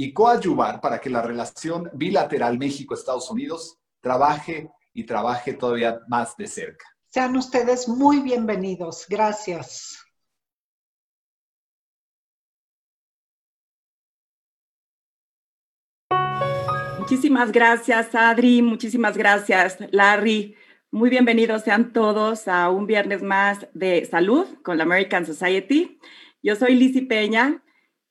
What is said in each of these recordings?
y coadyuvar para que la relación bilateral México-Estados Unidos trabaje y trabaje todavía más de cerca. Sean ustedes muy bienvenidos. Gracias. Muchísimas gracias, Adri. Muchísimas gracias, Larry. Muy bienvenidos sean todos a un viernes más de salud con la American Society. Yo soy Lizzy Peña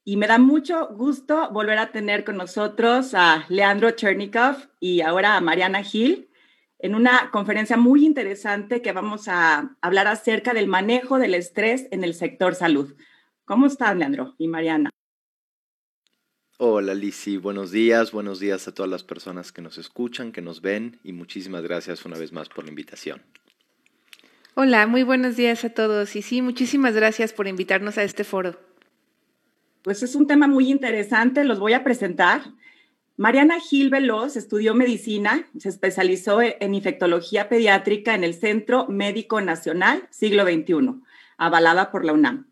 y me da mucho gusto volver a tener con nosotros a Leandro Chernikov y ahora a Mariana Gil en una conferencia muy interesante que vamos a hablar acerca del manejo del estrés en el sector salud. ¿Cómo están, Leandro y Mariana? Hola, Lisi. Buenos días. Buenos días a todas las personas que nos escuchan, que nos ven y muchísimas gracias una vez más por la invitación. Hola, muy buenos días a todos y sí, muchísimas gracias por invitarnos a este foro. Pues es un tema muy interesante, los voy a presentar. Mariana Gil Veloz estudió medicina, se especializó en infectología pediátrica en el Centro Médico Nacional Siglo XXI, avalada por la UNAM.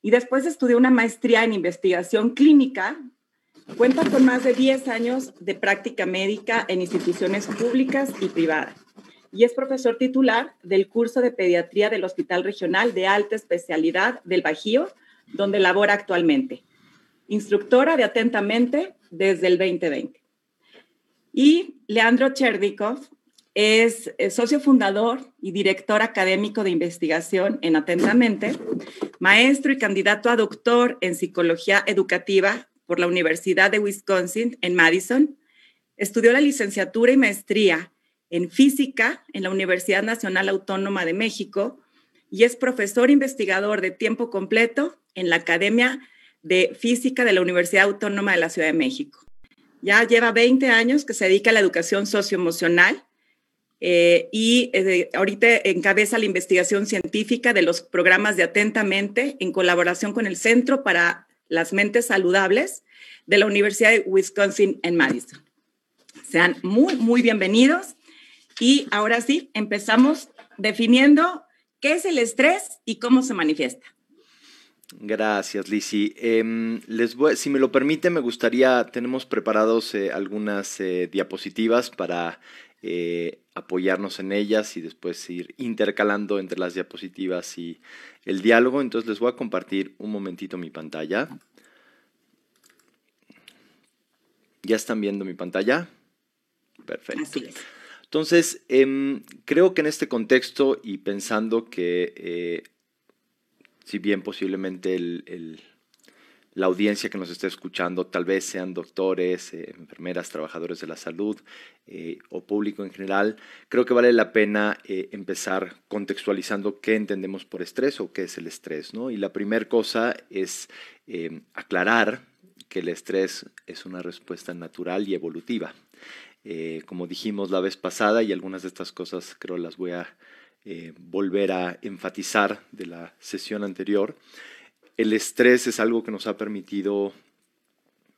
Y después estudió una maestría en investigación clínica. Cuenta con más de 10 años de práctica médica en instituciones públicas y privadas. Y es profesor titular del curso de pediatría del Hospital Regional de Alta Especialidad del Bajío, donde labora actualmente instructora de Atentamente desde el 2020. Y Leandro Cherdikov es, socio fundador y director académico de investigación en Atentamente, maestro y candidato a doctor en psicología educativa por la Universidad de Wisconsin en Madison. Estudió la licenciatura y maestría en física en la Universidad Nacional Autónoma de México y es profesor investigador de tiempo completo en la Academia de Física de la Universidad Autónoma de la Ciudad de México. Ya lleva 20 años que se dedica a la educación socioemocional eh, y eh, ahorita encabeza la investigación científica de los programas de Atentamente en colaboración con el Centro para las Mentes Saludables de la Universidad de Wisconsin en Madison. Sean muy, muy bienvenidos. Y ahora sí, empezamos definiendo qué es el estrés y cómo se manifiesta. Gracias, Lisi. Em, les si me lo permite, me gustaría, tenemos preparados eh, algunas eh, diapositivas para eh, apoyarnos en ellas y después ir intercalando entre las diapositivas y el diálogo. Entonces les voy a compartir un momentito mi pantalla. ¿Ya están viendo mi pantalla? Perfecto. Entonces, em, creo que en este contexto y pensando que si bien posiblemente la audiencia que nos está escuchando tal vez sean doctores, eh, enfermeras, trabajadores de la salud eh, o público en general, creo que vale la pena empezar contextualizando qué entendemos por estrés o qué es el estrés. ¿no? Y la primera cosa es aclarar que el estrés es una respuesta natural y evolutiva. Eh, como dijimos la vez pasada, y algunas de estas cosas creo las voy a eh, volver a enfatizar de la sesión anterior, el estrés es algo que nos ha permitido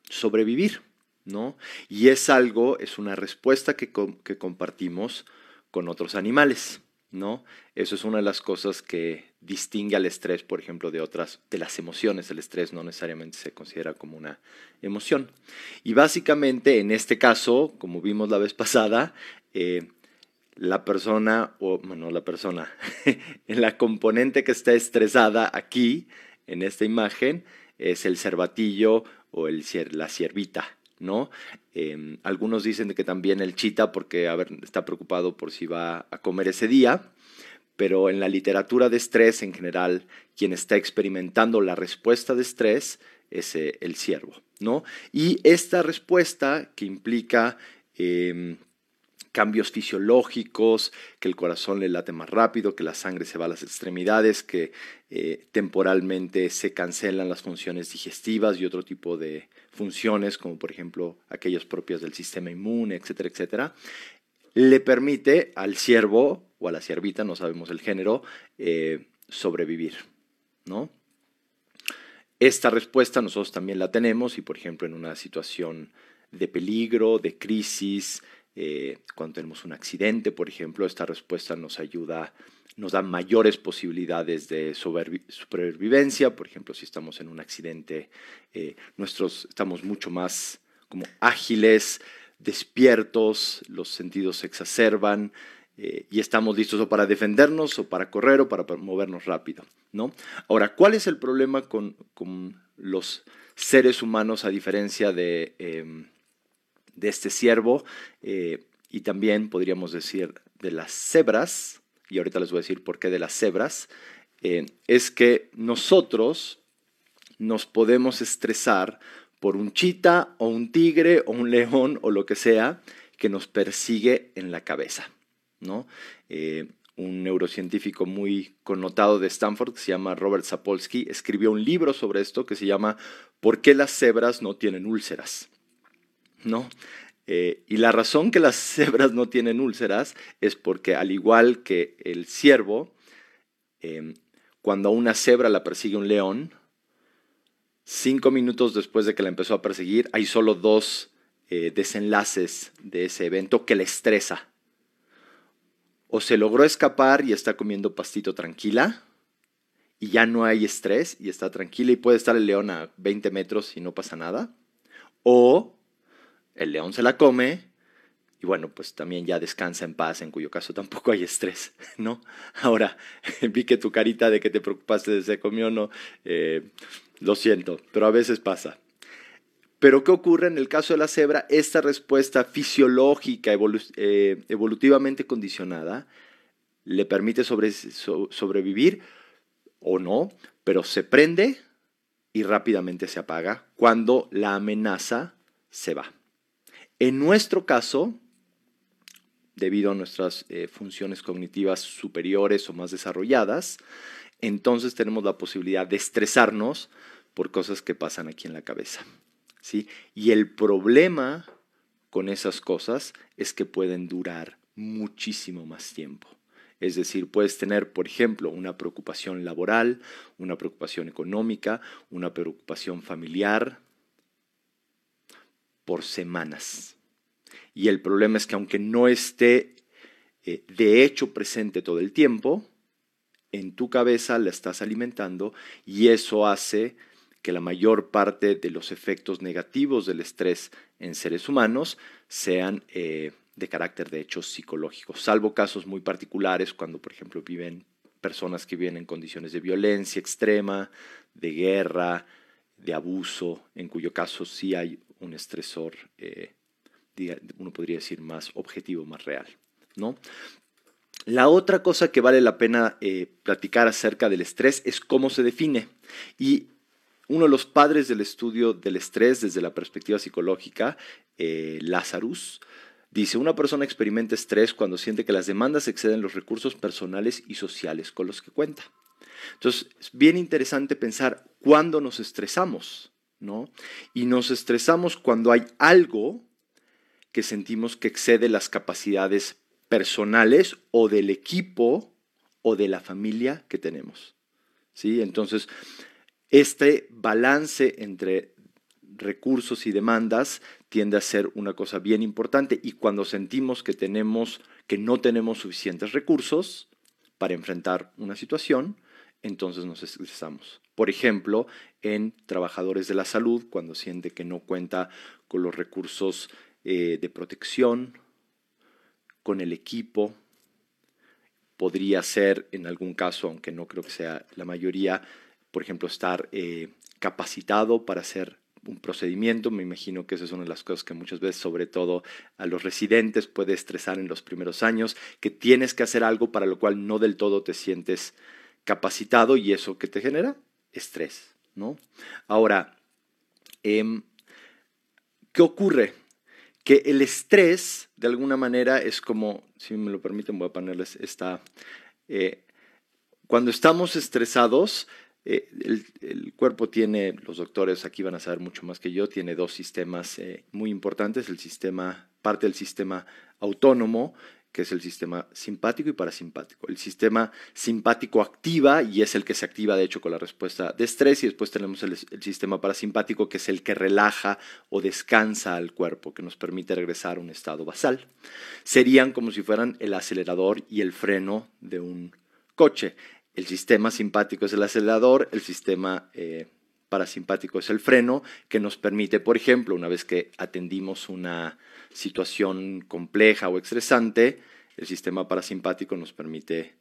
sobrevivir, ¿no? Y es algo, es una respuesta que, que compartimos con otros animales. ¿no? Eso es una de las cosas que distingue al estrés, por ejemplo, de otras, de las emociones. El estrés no necesariamente se considera como una emoción. Y básicamente, en este caso, como vimos la vez pasada, eh, la persona, o bueno, la persona, la componente que está estresada aquí, en esta imagen, es el cervatillo o el, la ciervita, ¿no? Em, algunos dicen que también el chita porque está preocupado por si va a comer ese día, pero en la literatura de estrés en general, quien está experimentando la respuesta de estrés es eh, el ciervo, ¿no? Y esta respuesta que implica em, cambios fisiológicos, que el corazón le late más rápido, que la sangre se va a las extremidades, que eh, temporalmente se cancelan las funciones digestivas y otro tipo de funciones, como por ejemplo aquellas propias del sistema inmune, etcétera, etcétera, le permite al ciervo o a la ciervita, no sabemos el género, eh, sobrevivir, ¿no? Esta respuesta nosotros también la tenemos y, por ejemplo, en una situación de peligro, de crisis, eh, cuando tenemos un accidente, por ejemplo, esta respuesta nos ayuda, nos da mayores posibilidades de supervivencia. Por ejemplo, si estamos en un accidente, eh, nuestros, estamos mucho más como ágiles, despiertos, los sentidos se exacerban eh, y estamos listos o para defendernos o para correr o para movernos rápido. ¿no? Ahora, ¿cuál es el problema con, los seres humanos a diferencia de em, de este ciervo eh, y también podríamos decir de las cebras, y ahorita les voy a decir por qué de las cebras, eh, es que nosotros nos podemos estresar por un chita o un tigre o un león o lo que sea que nos persigue en la cabeza. ¿no? Eh, un neurocientífico muy connotado de Stanford que se llama Robert Sapolsky escribió un libro sobre esto que se llama ¿Por qué las cebras no tienen úlceras? ¿No? Eh, y la razón que las cebras no tienen úlceras es porque al igual que el ciervo, em, cuando a una cebra la persigue un león, cinco minutos después de que la empezó a perseguir, hay solo dos eh, desenlaces de ese evento que le estresa. O se logró escapar y está comiendo pastito tranquila, y ya no hay estrés y está tranquila y puede estar el león a 20 metros y no pasa nada. O el león se la come y bueno, pues también ya descansa en paz, en cuyo caso tampoco hay estrés, ¿no? Ahora, vi que tu carita de que te preocupaste de se comió no, eh, lo siento, pero a veces pasa. Pero ¿qué ocurre en el caso de la cebra? Esta respuesta fisiológica, eh, evolutivamente condicionada, le permite sobrevivir o no, pero se prende y rápidamente se apaga cuando la amenaza se va. En nuestro caso, debido a nuestras eh, funciones cognitivas superiores o más desarrolladas, entonces tenemos la posibilidad de estresarnos por cosas que pasan aquí en la cabeza. ¿sí? Y el problema con esas cosas es que pueden durar muchísimo más tiempo. Es decir, puedes tener, por ejemplo, una preocupación laboral, una preocupación económica, una preocupación familiar, por semanas. Y el problema es que aunque no esté eh, de hecho presente todo el tiempo, en tu cabeza la estás alimentando y eso hace que la mayor parte de los efectos negativos del estrés en seres humanos sean eh, de carácter de hecho psicológico, salvo casos muy particulares cuando, por ejemplo, viven personas que viven en condiciones de violencia extrema, de guerra, de abuso, en cuyo caso sí hay un estresor, eh, uno podría decir, más objetivo, más real. ¿no? La otra cosa que vale la pena eh, platicar acerca del estrés es cómo se define. Y uno de los padres del estudio del estrés desde la perspectiva psicológica, eh, Lazarus, dice, una persona experimenta estrés cuando siente que las demandas exceden los recursos personales y sociales con los que cuenta. Entonces, es bien interesante pensar cuándo nos estresamos, Y nos estresamos cuando hay algo que sentimos que excede las capacidades personales o del equipo o de la familia que tenemos. ¿Sí? Entonces, este balance entre recursos y demandas tiende a ser una cosa bien importante y cuando sentimos que tenemos que no tenemos suficientes recursos para enfrentar una situación, entonces nos estresamos. Por ejemplo, en trabajadores de la salud, cuando siente que no cuenta con los recursos eh, de protección, con el equipo, podría ser en algún caso, aunque no creo que sea la mayoría, por ejemplo, estar eh, capacitado para hacer un procedimiento. Me imagino que esa es una de las cosas que muchas veces, sobre todo a los residentes, puede estresar en los primeros años, que tienes que hacer algo para lo cual no del todo te sientes capacitado y eso que te genera estrés. ¿no? Ahora, em, ¿qué ocurre? Que el estrés, de alguna manera, es como, si me lo permiten, voy a ponerles esta... Eh, cuando estamos estresados, eh, el, cuerpo tiene, los doctores aquí van a saber mucho más que yo, tiene dos sistemas eh, muy importantes, el sistema, parte del sistema autónomo, que es el sistema simpático y parasimpático. El sistema simpático activa y es el que se activa de hecho con la respuesta de estrés y después tenemos el, sistema parasimpático que es el que relaja o descansa al cuerpo, que nos permite regresar a un estado basal. Serían como si fueran el acelerador y el freno de un coche. El sistema simpático es el acelerador, el sistema eh, parasimpático es el freno, que nos permite, por ejemplo, una vez que atendimos una situación compleja o estresante, el sistema parasimpático nos permite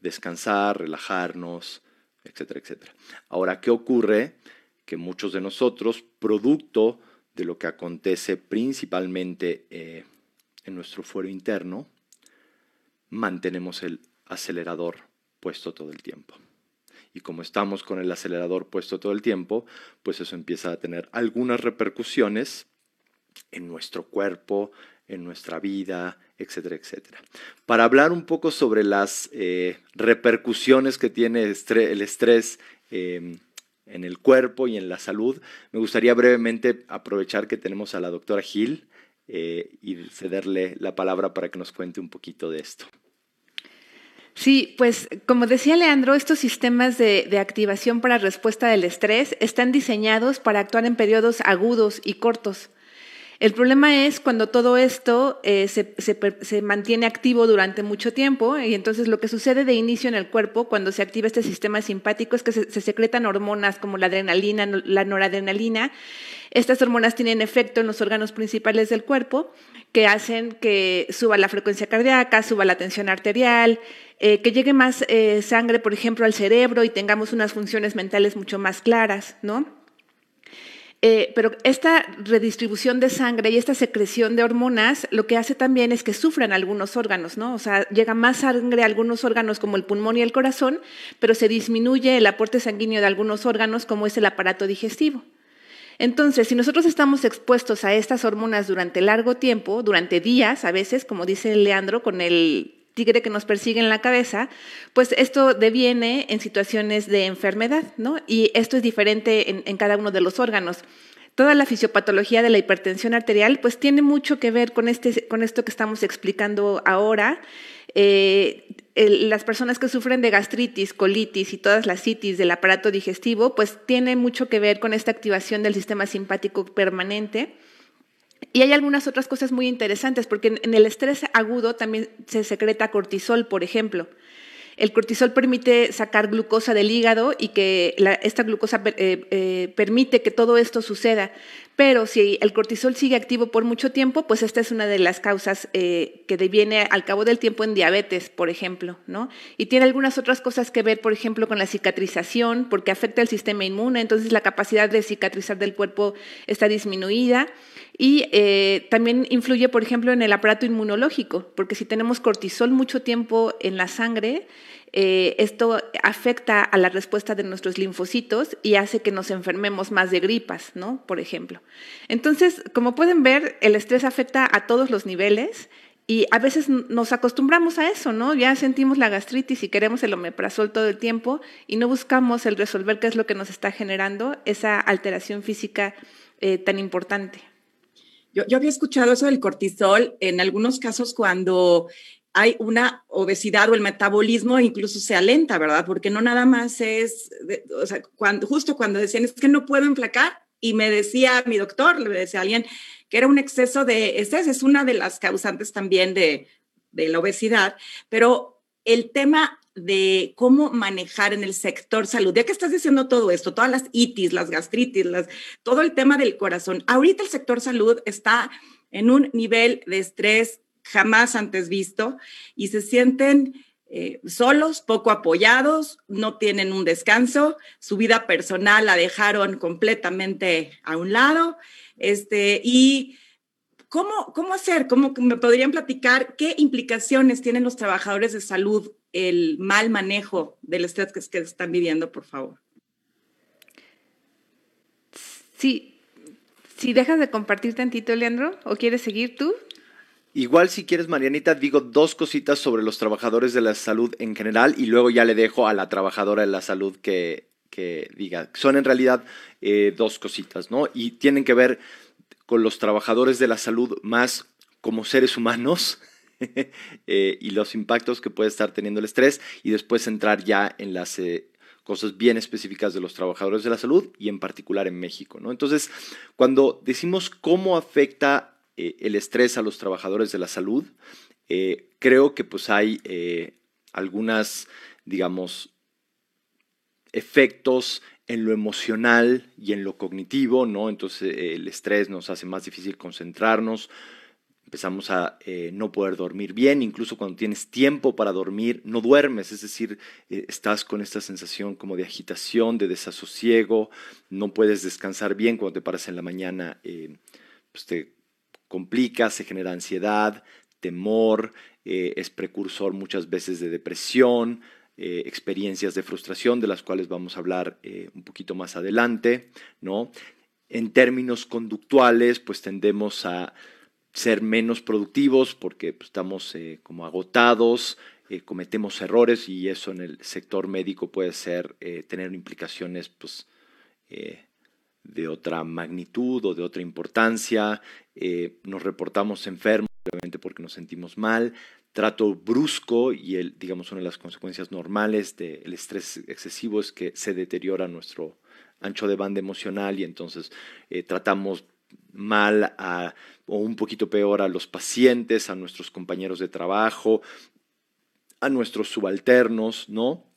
descansar, relajarnos, etcétera, etcétera. Ahora, ¿qué ocurre? Que muchos de nosotros, producto de lo que acontece principalmente eh, en nuestro fuero interno, mantenemos el acelerador puesto todo el tiempo. Y como estamos con el acelerador puesto todo el tiempo, pues eso empieza a tener algunas repercusiones en nuestro cuerpo, en nuestra vida, etcétera, etcétera. Para hablar un poco sobre las eh, repercusiones que tiene el estrés em, en el cuerpo y en la salud, me gustaría brevemente aprovechar que tenemos a la doctora Gil eh, y cederle la palabra para que nos cuente un poquito de esto. Sí, pues como decía Leandro, estos sistemas de, activación para respuesta del estrés están diseñados para actuar en periodos agudos y cortos. El problema es cuando todo esto eh, se, mantiene activo durante mucho tiempo y entonces lo que sucede de inicio en el cuerpo cuando se activa este sistema simpático es que se, secretan hormonas como la adrenalina, la noradrenalina. Estas hormonas tienen efecto en los órganos principales del cuerpo que hacen que suba la frecuencia cardíaca, suba la tensión arterial, eh, que llegue más eh, sangre, por ejemplo, al cerebro y tengamos unas funciones mentales mucho más claras, ¿no? Eh, pero esta redistribución de sangre y esta secreción de hormonas lo que hace también es que sufran algunos órganos, ¿no? O sea, llega más sangre a algunos órganos como el pulmón y el corazón, pero se disminuye el aporte sanguíneo de algunos órganos como es el aparato digestivo. Entonces, si nosotros estamos expuestos a estas hormonas durante largo tiempo, durante días a veces, como dice Leandro, con el tigre que nos persigue en la cabeza, pues esto deviene en situaciones de enfermedad, ¿no? Y esto es diferente en, cada uno de los órganos. Toda la fisiopatología de la hipertensión arterial, pues tiene mucho que ver con, este, con esto que estamos explicando ahora. Eh, las personas que sufren de gastritis, colitis y todas las citis del aparato digestivo, pues tiene mucho que ver con esta activación del sistema simpático permanente. Y hay algunas otras cosas muy interesantes, porque en el estrés agudo también se secreta cortisol, por ejemplo. El cortisol permite sacar glucosa del hígado y que esta glucosa eh, eh, permite que todo esto suceda. pero si el cortisol sigue activo por mucho tiempo, pues esta es una de las causas eh, que deviene al cabo del tiempo en diabetes, por ejemplo, ¿no? Y tiene algunas otras cosas que ver, por ejemplo, con la cicatrización, porque afecta el sistema inmune, entonces la capacidad de cicatrizar del cuerpo está disminuida. Y eh, también influye, por ejemplo, en el aparato inmunológico, porque si tenemos cortisol mucho tiempo en la sangre, eh, esto afecta a la respuesta de nuestros linfocitos y hace que nos enfermemos más de gripas, ¿no? Por ejemplo. Entonces, como pueden ver, el estrés afecta a todos los niveles y a veces nos acostumbramos a eso, ¿no? Ya sentimos la gastritis y queremos el omeprazol todo el tiempo y no buscamos el resolver qué es lo que nos está generando esa alteración física eh, tan importante. Yo, había escuchado eso del cortisol en algunos casos cuando hay una obesidad o el metabolismo incluso se alenta, ¿verdad? Porque no nada más es, o sea, cuando, justo cuando decían, es que no puedo enflacar, y me decía mi doctor, le decía alguien que era un exceso de estrés, es una de las causantes también de la obesidad, pero el tema de cómo manejar en el sector salud. Ya que estás diciendo todo esto, todas las itis, las gastritis, las, todo el tema del corazón, ahorita el sector salud está en un nivel de estrés jamás antes visto y se sienten eh, solos, poco apoyados, no tienen un descanso, su vida personal la dejaron completamente a un lado. Este, y ¿cómo, cómo hacer? ¿Cómo me podrían platicar qué implicaciones tienen los trabajadores de salud el mal manejo del estrés que, que están viviendo, por favor? Sí, si dejas de compartir tantito, Leandro, o quieres seguir tú. Igual si quieres, Marianita, digo dos cositas sobre los trabajadores de la salud en general y luego ya le dejo a la trabajadora de la salud que, que diga. Son en realidad eh, dos cositas, ¿no? Y tienen que ver con los trabajadores de la salud más como seres humanos eh, y los impactos que puede estar teniendo el estrés y después entrar ya en las... Eh, cosas bien específicas de los trabajadores de la salud y en particular en México. ¿no? Entonces, cuando decimos cómo afecta eh, el estrés a los trabajadores de la salud. Creo que pues hay algunas, digamos, efectos en lo emocional y en lo cognitivo, ¿no? Entonces el estrés nos hace más difícil concentrarnos, empezamos a no poder dormir bien, incluso cuando tienes tiempo para dormir, no duermes, es decir, estás con esta sensación como de agitación, de desasosiego, no puedes descansar bien cuando te paras en la mañana, pues te complica, se genera ansiedad, temor, eh, es precursor muchas veces de depresión, eh, experiencias de frustración, de las cuales vamos a hablar eh, un poquito más adelante, ¿no? En términos conductuales, pues tendemos a ser menos productivos porque pues, estamos como agotados, cometemos errores y eso en el sector médico puede ser tener implicaciones pues, de otra magnitud o de otra importancia, eh, nos reportamos enfermos, obviamente porque nos sentimos mal, trato brusco y el, digamos una de las consecuencias normales del estrés excesivo es que se deteriora nuestro ancho de banda emocional y entonces eh, tratamos mal a, o un poquito peor a los pacientes, a nuestros compañeros de trabajo, a nuestros subalternos, ¿no?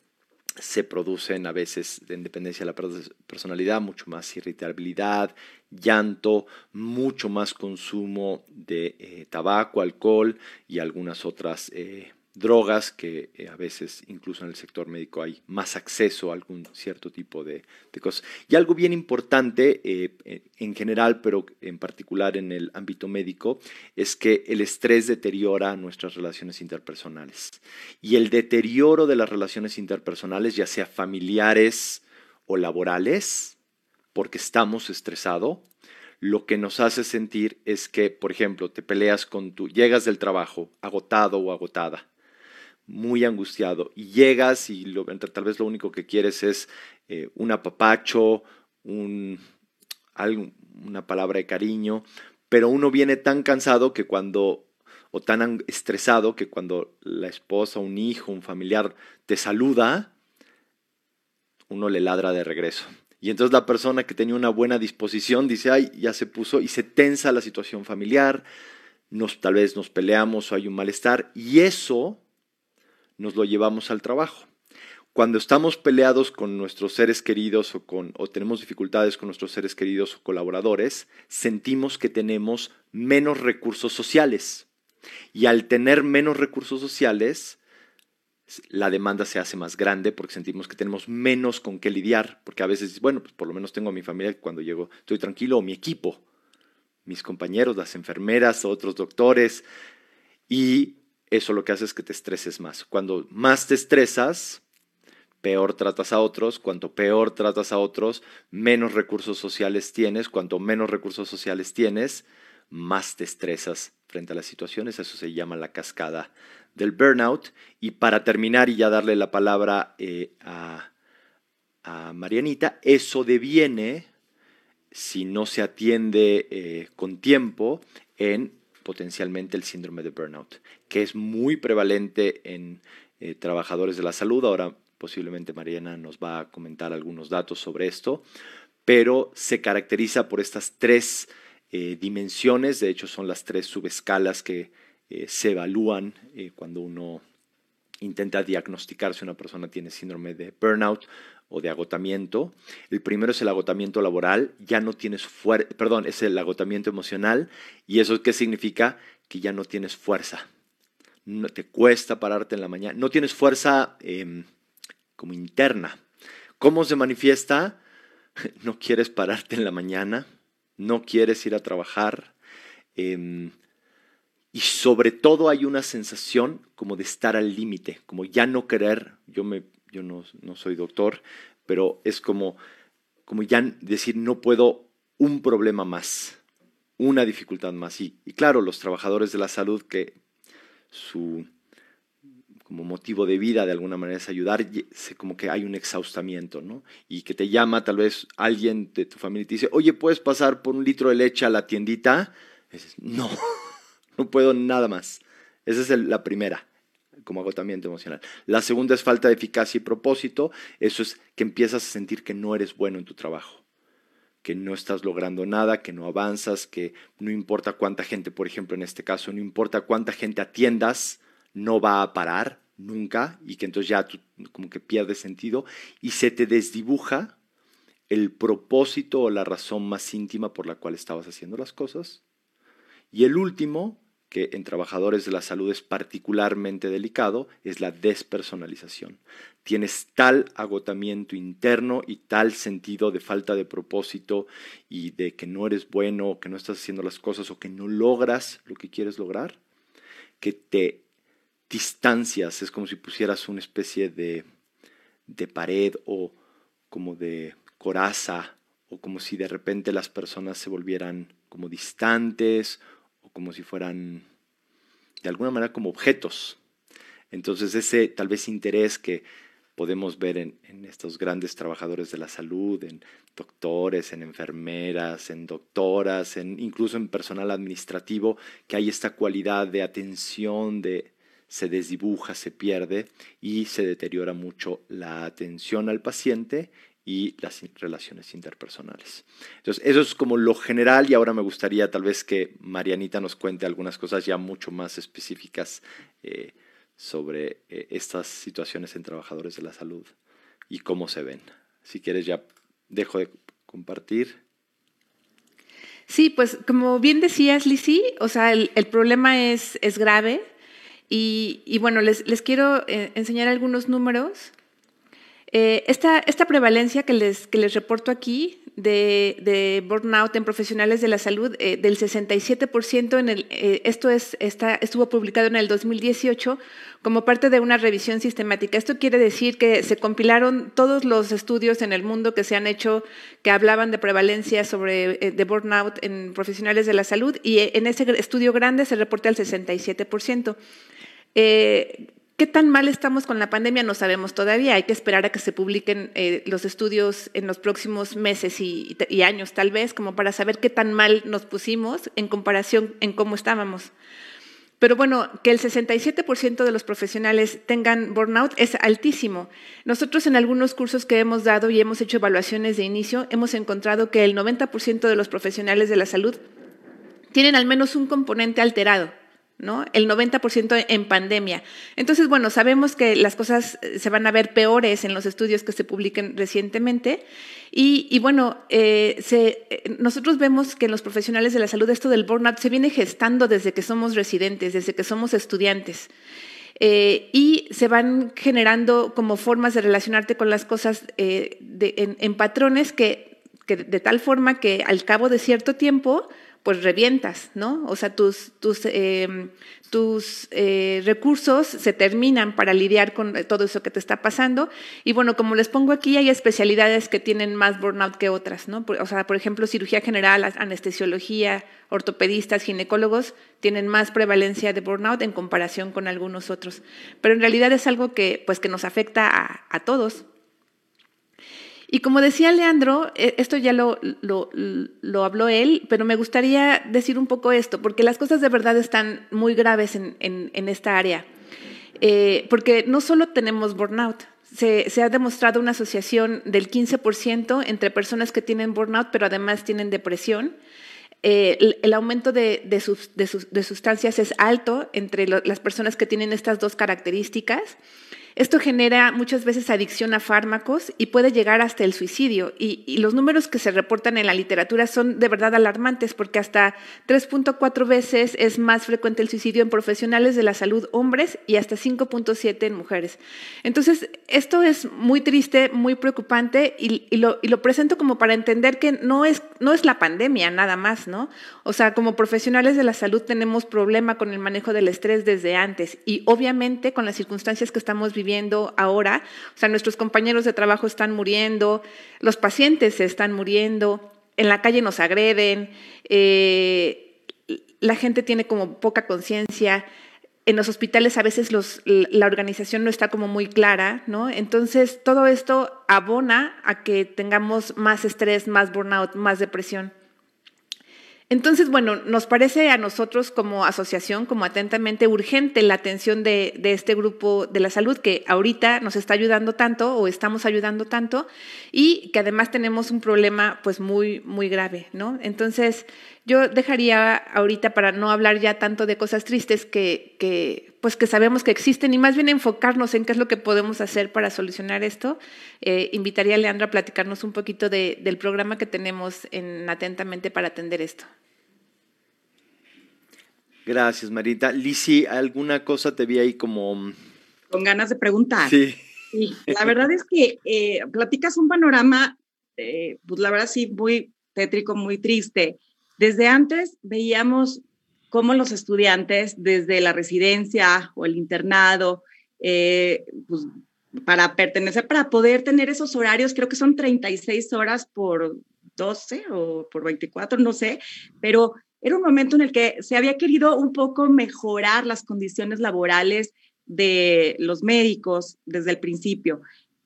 Se producen a veces de independencia de la personalidad, mucho más irritabilidad, llanto, mucho más consumo de eh, tabaco, alcohol y algunas otras eh, drogas que eh, a veces incluso en el sector médico hay más acceso a algún cierto tipo de, cosas. Y algo bien importante eh, en general, pero en particular en el ámbito médico, es que el estrés deteriora nuestras relaciones interpersonales. Y el deterioro de las relaciones interpersonales, ya sea familiares o laborales, porque estamos estresados, lo que nos hace sentir es que, por ejemplo, te peleas con tu, llegas del trabajo agotado o agotada muy angustiado y llegas y lo, tal vez lo único que quieres es eh, un apapacho, un, una palabra de cariño, pero uno viene tan cansado que cuando, o tan estresado que cuando la esposa, un hijo, un familiar te saluda, uno le ladra de regreso. Y entonces la persona que tenía una buena disposición dice, ay, ya se puso y se tensa la situación familiar, nos, tal vez nos peleamos o hay un malestar, y eso nos lo llevamos al trabajo. cuando estamos peleados con nuestros seres queridos o, con, o tenemos dificultades con nuestros seres queridos o colaboradores, sentimos que tenemos menos recursos sociales. Y al tener menos recursos sociales, la demanda se hace más grande porque sentimos que tenemos menos con qué lidiar, porque a veces, bueno, pues por lo menos tengo a mi familia cuando llego estoy tranquilo, o mi equipo, mis compañeros, las enfermeras, otros doctores, y eso lo que hace es que te estreses más. Cuando más te estresas, peor tratas a otros, cuanto peor tratas a otros, menos recursos sociales tienes, cuanto menos recursos sociales tienes, más te estresas frente a las situaciones, eso se llama la cascada del burnout. Y para terminar y ya darle la palabra eh, a, Marianita, eso deviene, si no se atiende eh, con tiempo, en potencialmente el síndrome de burnout, que es muy prevalente en eh, trabajadores de la salud. Ahora posiblemente Mariana nos va a comentar algunos datos sobre esto, pero se caracteriza por estas tres dimensiones, de hecho son las tres subescalas que eh, se evalúan eh, cuando uno intenta diagnosticar si una persona tiene síndrome de burnout o de agotamiento. El primero es el agotamiento laboral, ya no tienes fuerza, perdón, es el agotamiento emocional y eso qué significa que ya no tienes fuerza. No te cuesta pararte en la mañana, no tienes fuerza em, como interna. ¿Cómo se manifiesta? No quieres pararte en la mañana, no quieres ir a trabajar, em, y sobre todo hay una sensación como de estar al límite, como ya no querer, yo, me, yo no, no, soy doctor, pero es como, como ya decir no puedo un problema más, una dificultad más. Y, y claro, los trabajadores de la salud que su como motivo de vida de alguna manera es ayudar, como que hay un exhaustamiento, ¿no? Y que te llama tal vez alguien de tu familia y te dice, oye, ¿puedes pasar por un litro de leche a la tiendita? Dices, no. No puedo nada más. Esa es la primera, como agotamiento emocional. La segunda es falta de eficacia y propósito. Eso es que empiezas a sentir que no eres bueno en tu trabajo, que no estás logrando nada, que no avanzas, que no importa cuánta gente, por ejemplo, en este caso, no importa cuánta gente atiendas, no va a parar nunca y que entonces ya tú como que pierdes sentido y se te desdibuja el propósito o la razón más íntima por la cual estabas haciendo las cosas. Y el último que en trabajadores de la salud es particularmente delicado, es la despersonalización. Tienes tal agotamiento interno y tal sentido de falta de propósito y de que no eres bueno, que no estás haciendo las cosas o que no logras lo que quieres lograr, que te distancias, es como si pusieras una especie de, de pared o como de coraza o como si de repente las personas se volvieran como distantes como si fueran de alguna manera como objetos. Entonces ese tal vez interés que podemos ver en, estos grandes trabajadores de la salud, en doctores, en enfermeras, en doctoras, en, incluso en personal administrativo, que hay esta cualidad de atención, de se desdibuja, se pierde y se deteriora mucho la atención al paciente y las relaciones interpersonales. Entonces, eso es como lo general y ahora me gustaría tal vez que Marianita nos cuente algunas cosas ya mucho más específicas eh, sobre eh, estas situaciones en trabajadores de la salud y cómo se ven. Si quieres, ya dejo de compartir. Sí, pues como bien decías, Lisi, o sea, el, problema es, es grave y, bueno, les, les quiero eh, enseñar algunos números eh, esta, esta, prevalencia que les, que les reporto aquí de, de, burnout en profesionales de la salud eh, del 67%, en el, eh, esto es, está, estuvo publicado en el 2018 como parte de una revisión sistemática. Esto quiere decir que se compilaron todos los estudios en el mundo que se han hecho que hablaban de prevalencia sobre de burnout en profesionales de la salud y en ese estudio grande se reporta el 67%. ¿Qué tan mal estamos con la pandemia? No sabemos todavía. Hay que esperar a que se publiquen eh, los estudios en los próximos meses y, años, tal vez, como para saber qué tan mal nos pusimos en comparación en cómo estábamos. Pero bueno, que el 67% de los profesionales tengan burnout es altísimo. Nosotros en algunos cursos que hemos dado y hemos hecho evaluaciones de inicio, hemos encontrado que el 90% de los profesionales de la salud tienen al menos un componente alterado ¿no? El 90% en pandemia. Entonces, bueno, sabemos que las cosas se van a ver peores en los estudios que se publiquen recientemente. Y, bueno, eh, eh, nosotros vemos que en los profesionales de la salud esto del burnout se viene gestando desde que somos residentes, desde que somos estudiantes. Eh, y se van generando como formas de relacionarte con las cosas en, patrones que, que, de tal forma que al cabo de cierto tiempo pues revientas, ¿no? O sea, tus, tus, em, tus eh, recursos se terminan para lidiar con todo eso que te está pasando. Y bueno, como les pongo aquí, hay especialidades que tienen más burnout que otras, ¿no? O sea, por ejemplo, cirugía general, anestesiología, ortopedistas, ginecólogos, tienen más prevalencia de burnout en comparación con algunos otros. Pero en realidad es algo que, pues, que nos afecta a, a todos. Y como decía Leandro, e, esto ya lo, lo, habló él, pero me gustaría decir un poco esto, porque las cosas de verdad están muy graves en, en, esta área. Eh, porque no solo tenemos burnout, se, se, ha demostrado una asociación del 15% entre personas que tienen burnout, pero además tienen depresión. Eh, el, aumento de, de, sus, de, sus, de, sustancias es alto entre las personas que tienen estas dos características. Esto genera muchas veces adicción a fármacos y puede llegar hasta el suicidio. Y, los números que se reportan en la literatura son de verdad alarmantes porque hasta 3.4 veces es más frecuente el suicidio en profesionales de la salud hombres y hasta 5.7 en mujeres. Entonces, esto es muy triste, muy preocupante y, lo, presento como para entender que no es, no es la pandemia nada más, ¿no? O sea, como profesionales de la salud tenemos problema con el manejo del estrés desde antes y obviamente con las circunstancias que estamos viviendo viviendo ahora. O sea, nuestros compañeros de trabajo están muriendo, los pacientes se están muriendo, en la calle nos agreden, eh, la gente tiene como poca conciencia. En los hospitales a veces los, la organización no está como muy clara, ¿no? Entonces, todo esto abona a que tengamos más estrés, más burnout, más depresión. Entonces, bueno, nos parece a nosotros como asociación, como atentamente urgente la atención de, este grupo de la salud que ahorita nos está ayudando tanto o estamos ayudando tanto y que además tenemos un problema pues muy, muy grave, ¿no? Entonces, yo dejaría ahorita para no hablar ya tanto de cosas tristes que, que pues que sabemos que existen y más bien enfocarnos en qué es lo que podemos hacer para solucionar esto. Eh, invitaría a Leandro a platicarnos un poquito del programa que tenemos en Atentamente para atender esto. Gracias, Marita. Lisi, ¿alguna cosa te vi ahí como... Mm? Con ganas de preguntar. Sí. la verdad es que eh, platicas un panorama, eh, pues la verdad sí, muy tétrico, muy triste. Desde antes veíamos cómo los estudiantes, desde la residencia o el internado, eh, pues para pertenecer, para poder tener esos horarios, creo que son 36 horas por 12 o por 24, no sé, pero era un momento en el que se había querido un poco mejorar las condiciones laborales de los médicos desde el principio.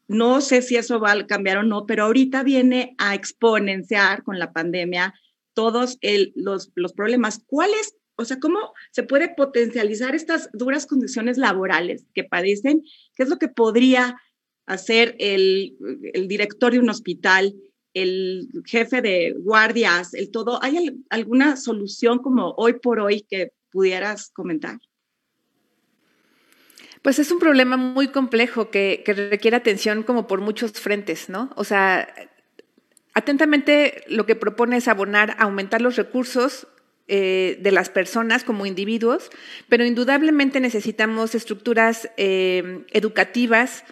No sé si eso va a cambiar o no, pero ahorita viene a exponenciar con la pandemia todos los, los problemas. ¿Cuáles, o sea, cómo se puede potencializar estas duras condiciones laborales que padecen? ¿Qué es lo que podría hacer el, el director de un hospital? el jefe de guardias, el todo, ¿hay alguna solución como hoy por hoy que pudieras comentar? Pues es un problema muy complejo que, requiere atención como por muchos frentes, ¿no? O sea, atentamente lo que propone es abonar, aumentar los recursos eh, de las personas como individuos, pero indudablemente necesitamos estructuras eh, educativas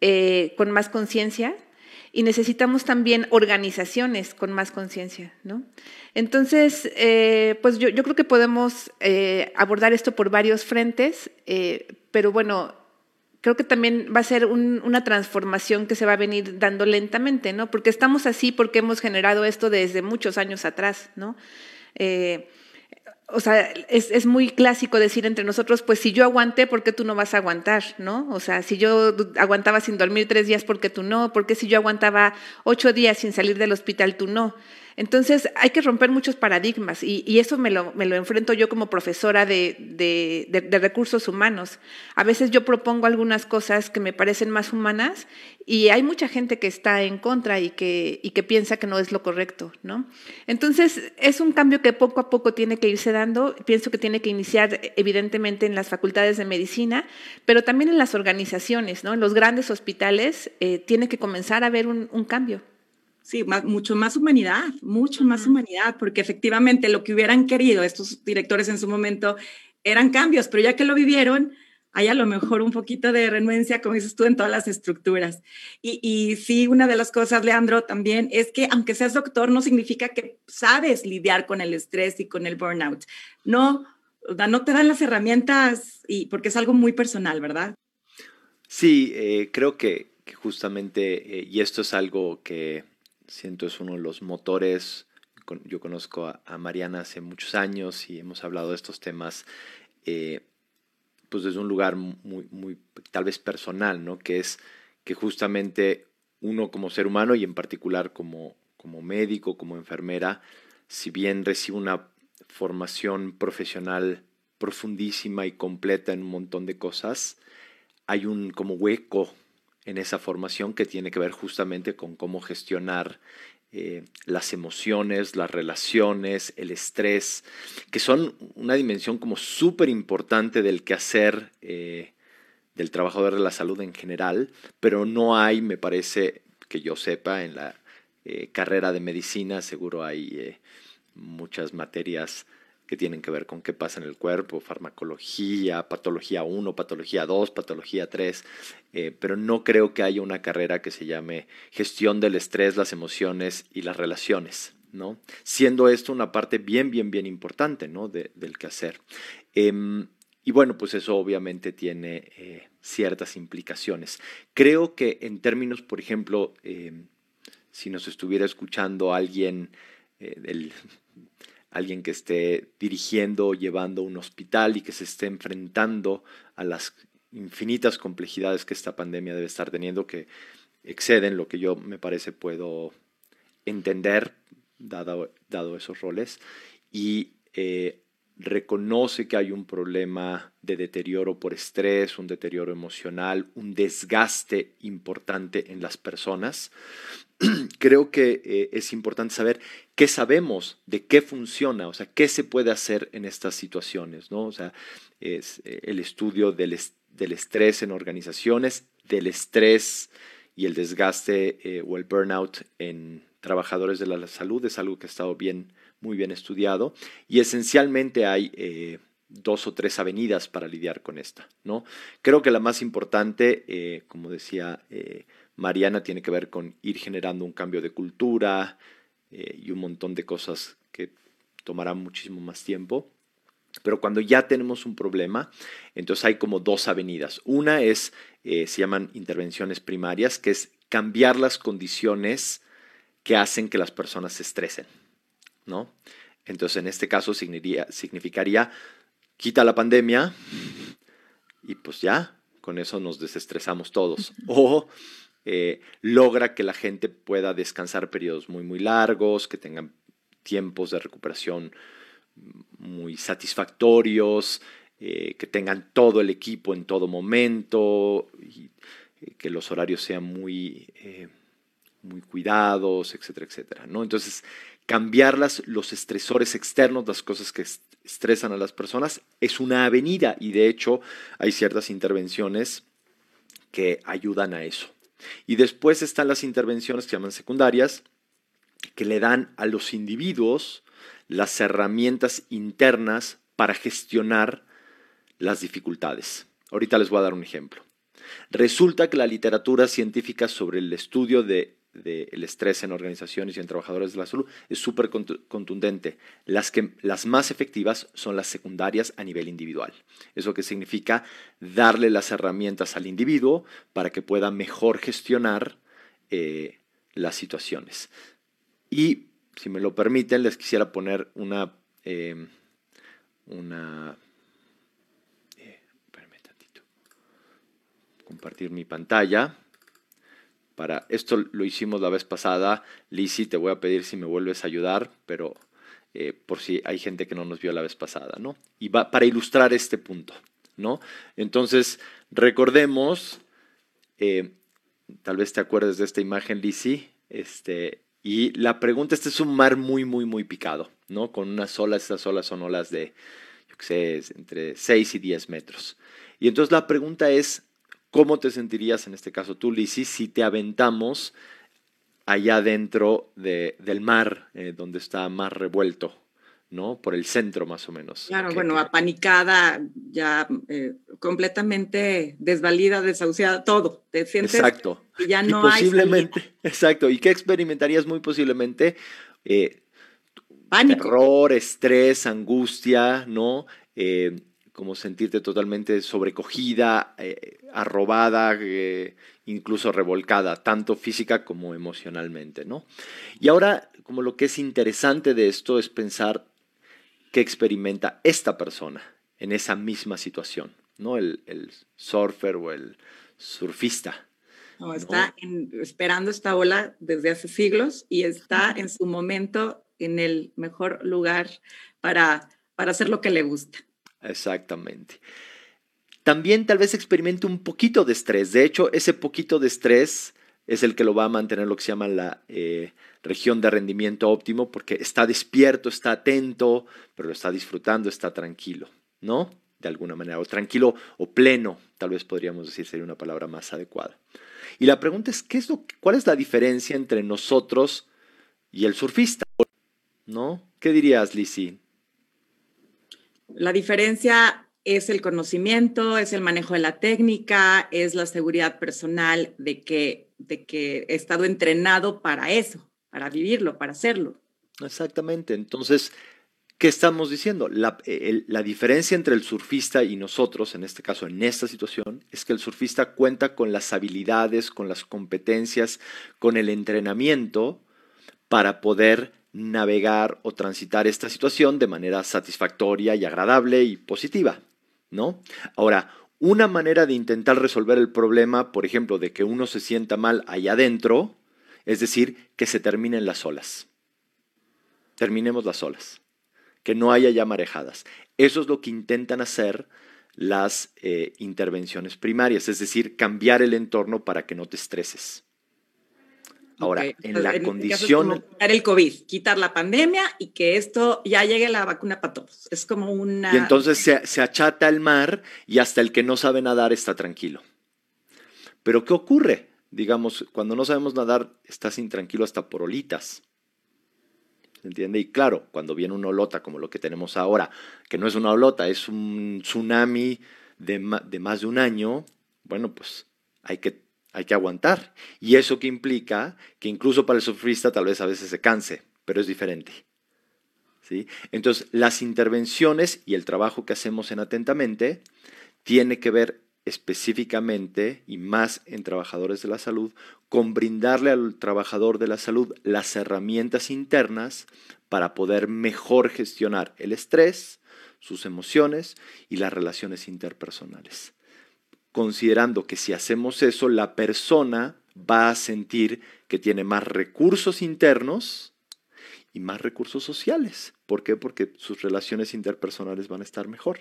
eh, con más conciencia, y necesitamos también organizaciones con más conciencia, ¿no? Entonces, pues yo, creo que podemos abordar esto por varios frentes, pero bueno, creo que también va a ser una transformación que se va a venir dando lentamente, ¿no? Porque estamos así porque hemos generado esto desde muchos años atrás, ¿no? o sea, es, muy clásico decir entre nosotros, pues si yo aguanté, ¿por qué tú no vas a aguantar? ¿No? O sea, si yo aguantaba sin dormir tres días, ¿por qué tú no? ¿Por qué si yo aguantaba ocho días sin salir del hospital, tú no? Entonces hay que romper muchos paradigmas y, eso me lo, me lo, enfrento yo como profesora de, de, recursos humanos. A veces yo propongo algunas cosas que me parecen más humanas y hay mucha gente que está en contra y que, y que piensa que no es lo correcto. ¿no? Entonces es un cambio que poco a poco tiene que irse dando. Pienso que tiene que iniciar evidentemente en las facultades de medicina, pero también en las organizaciones, ¿no? en los grandes hospitales eh, tiene que comenzar a haber un, un cambio. Sí, mucho más humanidad, mucho más humanidad, porque efectivamente lo que hubieran querido estos directores en su momento eran cambios, pero ya que lo vivieron, hay a lo mejor un poquito de renuencia, como dices tú, en todas las estructuras. Y, y, sí, una de las cosas, Leandro, también es que aunque seas doctor, no significa que sabes lidiar con el estrés y con el burnout. No, no te dan las herramientas y porque es algo muy personal, ¿verdad? Sí, eh, creo que, justamente, eh, y esto es algo que siento es uno de los motores. Yo conozco a, Mariana hace muchos años y hemos hablado de estos temas, eh, pues desde un lugar muy, muy, tal vez personal, ¿no? Que es que justamente uno como ser humano y en particular como, como médico, como enfermera, si bien recibe una formación profesional profundísima y completa en un montón de cosas, hay un como hueco en esa formación que tiene que ver justamente con cómo gestionar eh, las emociones, las relaciones, el estrés, que son una dimensión como súper importante del quehacer eh, del trabajador de la salud en general, pero no hay, me parece, que yo sepa, en la eh, carrera de medicina, seguro hay muchas materias que tienen que ver con qué pasa en el cuerpo, farmacología, patología 1, patología 2, patología 3, eh, pero no creo que haya una carrera que se llame gestión del estrés, las emociones y las relaciones. ¿no? Siendo esto una parte bien, bien, bien importante ¿no? del quehacer. Em, y bueno, pues eso obviamente tiene eh, ciertas implicaciones. Creo que en términos, por ejemplo, em, si nos estuviera escuchando alguien eh, del alguien que esté dirigiendo o llevando un hospital y que se esté enfrentando a las infinitas complejidades que esta pandemia debe estar teniendo, que exceden lo que yo me parece puedo entender, dado, dado esos roles, y eh, reconoce que hay un problema de deterioro por estrés, un deterioro emocional, un desgaste importante en las personas, creo que eh, es importante saber qué sabemos, de qué funciona, o sea, qué se puede hacer en estas situaciones, ¿no? O sea, es eh, el estudio del, estrés en organizaciones, del estrés y el desgaste eh, o el burnout en trabajadores de la salud es algo que ha estado bien, muy bien estudiado y esencialmente hay dos o tres avenidas para lidiar con esta, ¿no? Creo que la más importante, como decía Mariana tiene que ver con ir generando un cambio de cultura eh, y un montón de cosas que tomarán muchísimo más tiempo. Pero cuando ya tenemos un problema, entonces hay como dos avenidas. Una es, eh, se llaman intervenciones primarias, que es cambiar las condiciones que hacen que las personas se estresen. ¿No? Entonces, en este caso significaría, significaría quita la pandemia y pues ya, con eso nos desestresamos todos. O eh, logra que la gente pueda descansar periodos muy, muy largos, que tengan tiempos de recuperación muy satisfactorios, eh, que tengan todo el equipo en todo momento, y, eh, que los horarios sean muy, muy cuidados, etcétera, etcétera. ¿no? Entonces, cambiar los estresores externos, las cosas que estresan a las personas, es una avenida y de hecho hay ciertas intervenciones que ayudan a eso. Y después están las intervenciones que llaman secundarias, que le dan a los individuos las herramientas internas para gestionar las dificultades. Ahorita les voy a dar un ejemplo. Resulta que la literatura científica sobre el estudio de del estrés en organizaciones y en trabajadores de la salud es súper contundente. Las, que, las más efectivas son las secundarias a nivel individual. Eso que significa darle las herramientas al individuo para que pueda mejor gestionar eh, las situaciones. Y, si me lo permiten, les quisiera poner una... Eh, una eh. Compartir mi pantalla para, esto lo hicimos la vez pasada, Lizzy, te voy a pedir si me vuelves a ayudar, pero eh, por si hay gente que no nos vio la vez pasada, ¿no? Y va, para ilustrar este punto, ¿no? Entonces, recordemos, eh, tal vez te acuerdes de esta imagen, Lizzy, este, y la pregunta, este es un mar muy, muy, muy picado, ¿no? Con unas olas, estas olas son olas de, yo qué sé, entre 6 y 10 metros. Y entonces la pregunta es, ¿cómo te sentirías en este caso tú, Lizzy, si te aventamos allá dentro de, del mar, eh, donde está más revuelto, ¿no? Por el centro más o menos. Claro, bueno, apanicada, ya eh, completamente desvalida, desahuciada, todo. Te sientes exacto. ya no y posiblemente, Exacto. ¿Y qué experimentarías muy posiblemente? Eh, Pánico. Terror, estrés, angustia, ¿no? Como sentirte totalmente sobrecogida, arrobada, incluso revolcada, tanto física como emocionalmente, ¿no? Y ahora, como lo que es interesante de esto es pensar qué experimenta esta persona en esa misma situación, ¿no? El, surfer o el surfista. No, está esperando esta ola desde hace siglos y está en su momento en el mejor lugar para, para hacer lo que le gusta. Exactamente también tal vez experimente un poquito de estrés. De hecho, ese poquito de estrés es el que lo va a mantener lo que se llama la eh, región de rendimiento óptimo, porque está despierto, está atento, pero lo está disfrutando, está tranquilo, ¿no? De alguna manera, o tranquilo o pleno, tal vez podríamos decir, sería una palabra más adecuada. Y la pregunta es, ¿qué es lo, ¿cuál es la diferencia entre nosotros y el surfista? ¿No? ¿Qué dirías, Lizzie? La diferencia es el conocimiento, es el manejo de la técnica, es la seguridad personal de que, de que he estado entrenado para eso, para vivirlo, para hacerlo. Exactamente. Entonces, ¿qué estamos diciendo? La, la, diferencia entre el surfista y nosotros, en este caso, en esta situación, es que el surfista cuenta con las habilidades, con las competencias, con el entrenamiento para poder navegar o transitar esta situación de manera satisfactoria y agradable y positiva. ¿no? Ahora, una manera de intentar resolver el problema, por ejemplo, de que uno se sienta mal allá adentro, es decir, que se terminen las olas. Terminemos las olas. Que no haya ya marejadas. Eso es lo que intentan hacer las eh, intervenciones primarias, es decir, cambiar el entorno para que no te estreses. Ahora, en la este condición... quitar el COVID, quitar la pandemia y que esto ya llegue la vacuna para todos. Es como una... Y entonces se, se achata el mar y hasta el que no sabe nadar está tranquilo. Pero ¿qué ocurre? Digamos, cuando no sabemos nadar, estás intranquilo hasta por olitas. ¿Se entiende? Y claro, cuando viene una olota como lo que tenemos ahora, que no es una olota, es un tsunami de, de más de un año, bueno, pues hay que hay que aguantar. Y eso que implica que incluso para el surfista tal vez a veces se canse, pero es diferente. ¿Sí? Entonces, las intervenciones y el trabajo que hacemos en Atentamente tiene que ver específicamente y más en trabajadores de la salud con brindarle al trabajador de la salud las herramientas internas para poder mejor gestionar el estrés, sus emociones y las relaciones interpersonales considerando que si hacemos eso, la persona va a sentir que tiene más recursos internos y más recursos sociales. ¿Por qué? Porque sus relaciones interpersonales van a estar mejor.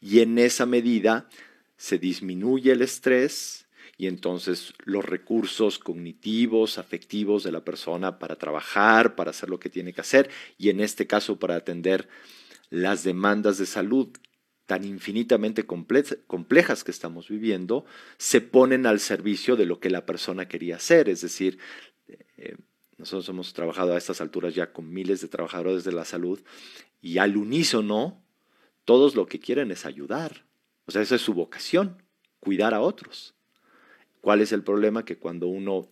Y en esa medida se disminuye el estrés y entonces los recursos cognitivos, afectivos de la persona para trabajar, para hacer lo que tiene que hacer y en este caso para atender las demandas de salud tan infinitamente complejas que estamos viviendo, se ponen al servicio de lo que la persona quería hacer. Es decir, eh, nosotros hemos trabajado a estas alturas ya con miles de trabajadores de la salud y al unísono, todos lo que quieren es ayudar. O sea, esa es su vocación, cuidar a otros. ¿Cuál es el problema? Que cuando uno,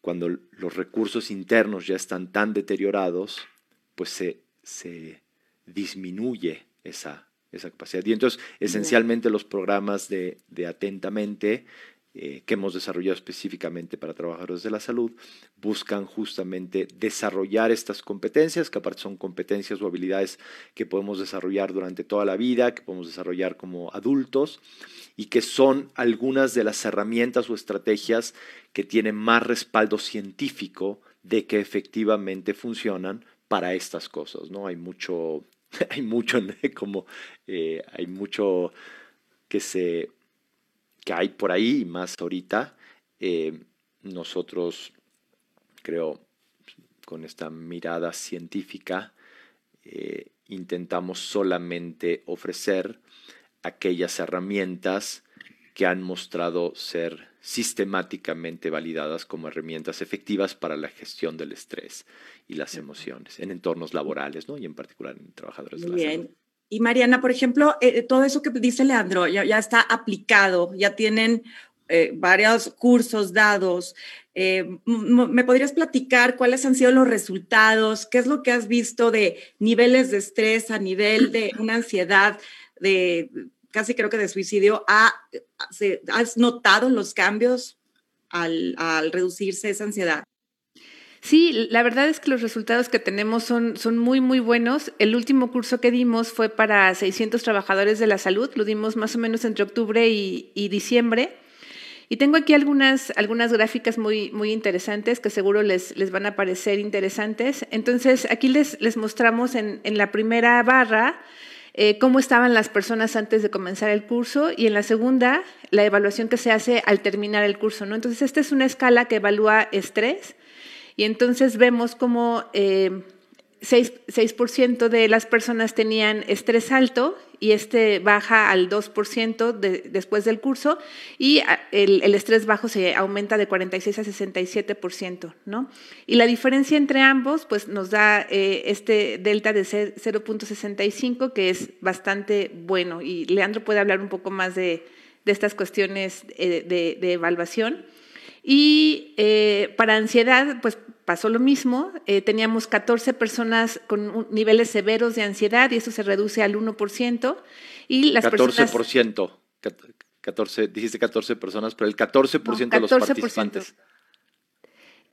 cuando los recursos internos ya están tan deteriorados, pues se, se disminuye esa esa capacidad. Y entonces, esencialmente los programas de, Atentamente eh, que hemos desarrollado específicamente para trabajadores de la salud, buscan justamente desarrollar estas competencias, que aparte son competencias o habilidades que podemos desarrollar durante toda la vida, que podemos desarrollar como adultos y que son algunas de las herramientas o estrategias que tienen más respaldo científico de que efectivamente funcionan para estas cosas, ¿no? Hay mucho, hay mucho, como, eh, hay mucho que se que hay por ahí, más ahorita, eh, nosotros, creo, con esta mirada científica, eh, intentamos solamente ofrecer aquellas herramientas que han mostrado ser sistemáticamente validadas como herramientas efectivas para la gestión del estrés y las emociones en entornos laborales, ¿no? Y en particular en trabajadores de la Bien. Y Mariana, por ejemplo, eh, todo eso que dice Leandro ya, está aplicado, ya tienen eh, varios cursos dados. Eh, ¿Me podrías platicar cuáles han sido los resultados? ¿Qué es lo que has visto de niveles de estrés a nivel de una ansiedad, de casi creo que de suicidio? ¿Has notado los cambios al, al reducirse esa ansiedad? Sí, la verdad es que los resultados que tenemos son, son muy, muy buenos. El último curso que dimos fue para 600 trabajadores de la salud, lo dimos más o menos entre octubre y, diciembre. Y tengo aquí algunas, algunas gráficas muy, muy interesantes que seguro les, les van a parecer interesantes. Entonces, aquí les, les mostramos en, en la primera barra eh, cómo estaban las personas antes de comenzar el curso y en la segunda, la evaluación que se hace al terminar el curso. ¿no? Entonces, esta es una escala que evalúa estrés y entonces vemos como eh, 6%, de las personas tenían estrés alto y este baja al 2% después del curso y el, estrés bajo se aumenta de 46 a 67%, ¿no? Y la diferencia entre ambos pues nos da eh, este delta de 0.65 que es bastante bueno y Leandro puede hablar un poco más de, estas cuestiones eh, de evaluación. Y eh, para ansiedad, pues pasó lo mismo. Eh, teníamos 14 personas con niveles severos de ansiedad y eso se reduce al 1%. Y las 14%. 14, dijiste 14 personas, pero el 14%, de los participantes.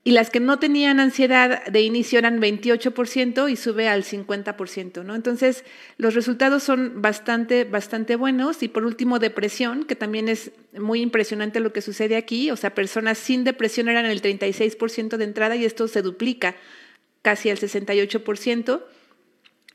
Y las que no tenían ansiedad de inicio eran 28% y sube al 50%, ¿no? Entonces, los resultados son bastante, bastante buenos. Y por último, depresión, que también es muy impresionante lo que sucede aquí. O sea, personas sin depresión eran el 36% de entrada y esto se duplica casi al 68%.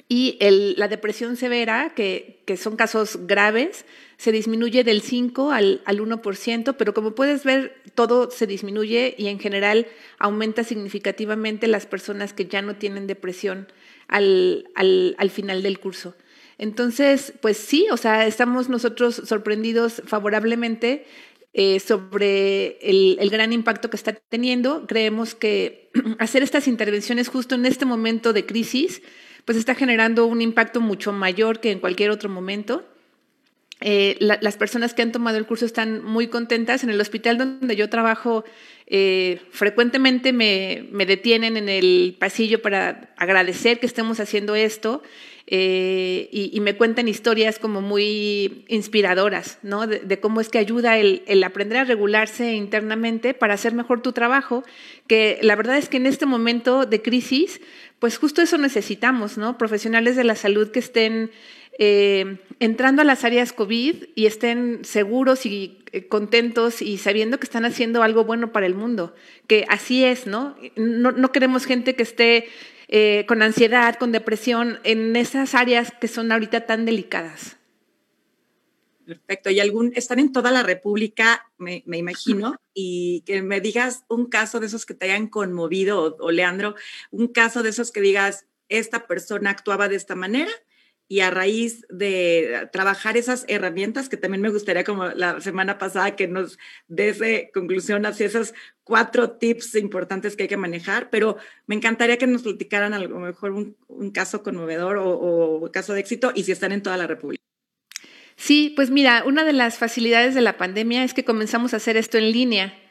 Y la depresión severa, que, que son casos graves, se disminuye del 5 al, al 1%, pero como puedes ver, todo se disminuye y en general aumenta significativamente las personas que ya no tienen depresión al, al, al final del curso. Entonces, pues sí, o sea, estamos nosotros sorprendidos favorablemente eh, sobre el, el, gran impacto que está teniendo. Creemos que hacer estas intervenciones justo en este momento de crisis, pues está generando un impacto mucho mayor que en cualquier otro momento. Eh, las personas que han tomado el curso están muy contentas. En el hospital donde yo trabajo, eh, frecuentemente me, detienen en el pasillo para agradecer que estemos haciendo esto eh, y, me cuentan historias como muy inspiradoras, ¿no? De, cómo es que ayuda el, el, aprender a regularse internamente para hacer mejor tu trabajo, que la verdad es que en este momento de crisis, pues justo eso necesitamos, ¿no? Profesionales de la salud que estén eh, entrando a las áreas COVID y estén seguros y eh, contentos y sabiendo que están haciendo algo bueno para el mundo, que así es, ¿no? No, queremos gente que esté eh, con ansiedad, con depresión, en esas áreas que son ahorita tan delicadas. Perfecto. Y algún, están en toda la República, me, imagino, y que me digas un caso de esos que te hayan conmovido, o Leandro, un caso de esos que digas, esta persona actuaba de esta manera y a raíz de trabajar esas herramientas, que también me gustaría como la semana pasada que nos des conclusión hacia esos cuatro tips importantes que hay que manejar, pero me encantaría que nos platicaran a lo mejor un, caso conmovedor o, o caso de éxito y si están en toda la República. Sí, pues mira, una de las facilidades de la pandemia es que comenzamos a hacer esto en línea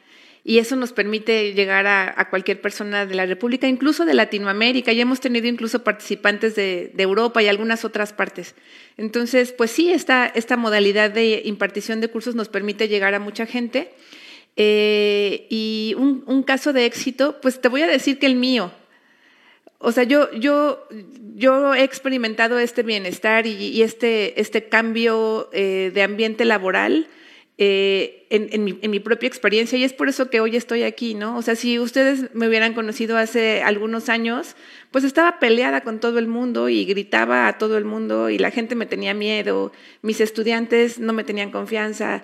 y eso nos permite llegar a, cualquier persona de la República, incluso de Latinoamérica. Ya hemos tenido incluso participantes de, Europa y algunas otras partes. Entonces, pues sí, esta, modalidad de impartición de cursos nos permite llegar a mucha gente. Eh, y un, caso de éxito, pues te voy a decir que el mío. O sea, yo, yo, yo he experimentado este bienestar y, este, este cambio eh, de ambiente laboral eh, en, mi, propia experiencia y es por eso que hoy estoy aquí, ¿no? O sea, si ustedes me hubieran conocido hace algunos años, pues estaba peleada con todo el mundo y gritaba a todo el mundo y la gente me tenía miedo, mis estudiantes no me tenían confianza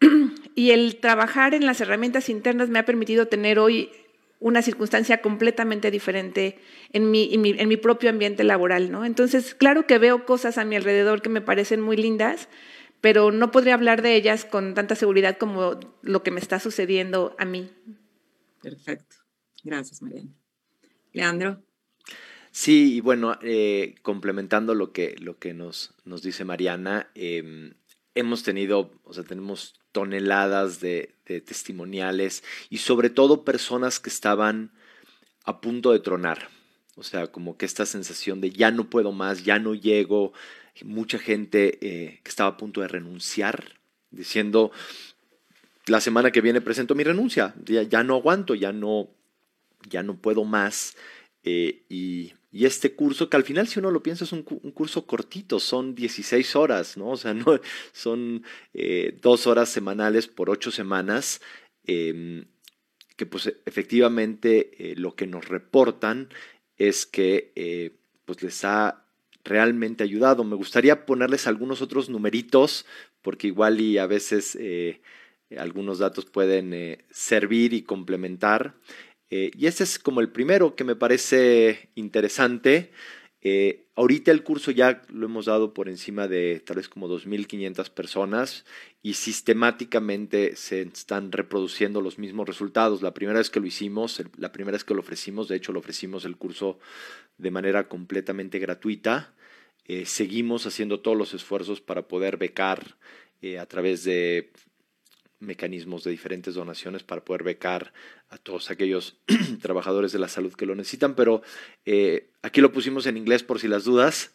y el trabajar en las herramientas internas me ha permitido tener hoy una circunstancia completamente diferente en mi, en mi, en mi propio ambiente laboral, ¿no? Entonces, claro que veo cosas a mi alrededor que me parecen muy lindas, pero no podría hablar de ellas con tanta seguridad como lo que me está sucediendo a mí. Perfecto. Gracias, Mariana. Leandro. Sí, y bueno, eh, complementando lo que, lo que nos, nos dice Mariana, em, hemos tenido, o sea, tenemos toneladas de, de, testimoniales y sobre todo personas que estaban a punto de tronar. O sea, como que esta sensación de ya no puedo más, ya no llego, mucha gente eh, que estaba a punto de renunciar, diciendo, la semana que viene presento mi renuncia, ya, no aguanto, ya no, ya no puedo más. Eh, y, este curso, que al final si uno lo piensa es un, curso cortito, son 16 horas, ¿no? O sea, no, son eh, dos horas semanales por ocho semanas, em, que pues efectivamente lo que nos reportan es que pues les ha realmente ayudado. Me gustaría ponerles algunos otros numeritos, porque igual y a veces eh, algunos datos pueden eh, servir y complementar. Eh, y este es como el primero que me parece interesante. Ahorita el curso ya lo hemos dado por encima de tal vez como 2.500 personas y sistemáticamente se están reproduciendo los mismos resultados. La primera vez que lo hicimos, la primera vez que lo ofrecimos, de hecho lo ofrecimos el curso de manera completamente gratuita. Eh, seguimos haciendo todos los esfuerzos para poder becar eh, a través de mecanismos de diferentes donaciones para poder becar a todos aquellos trabajadores de la salud que lo necesitan, pero eh, aquí lo pusimos en inglés por si las dudas.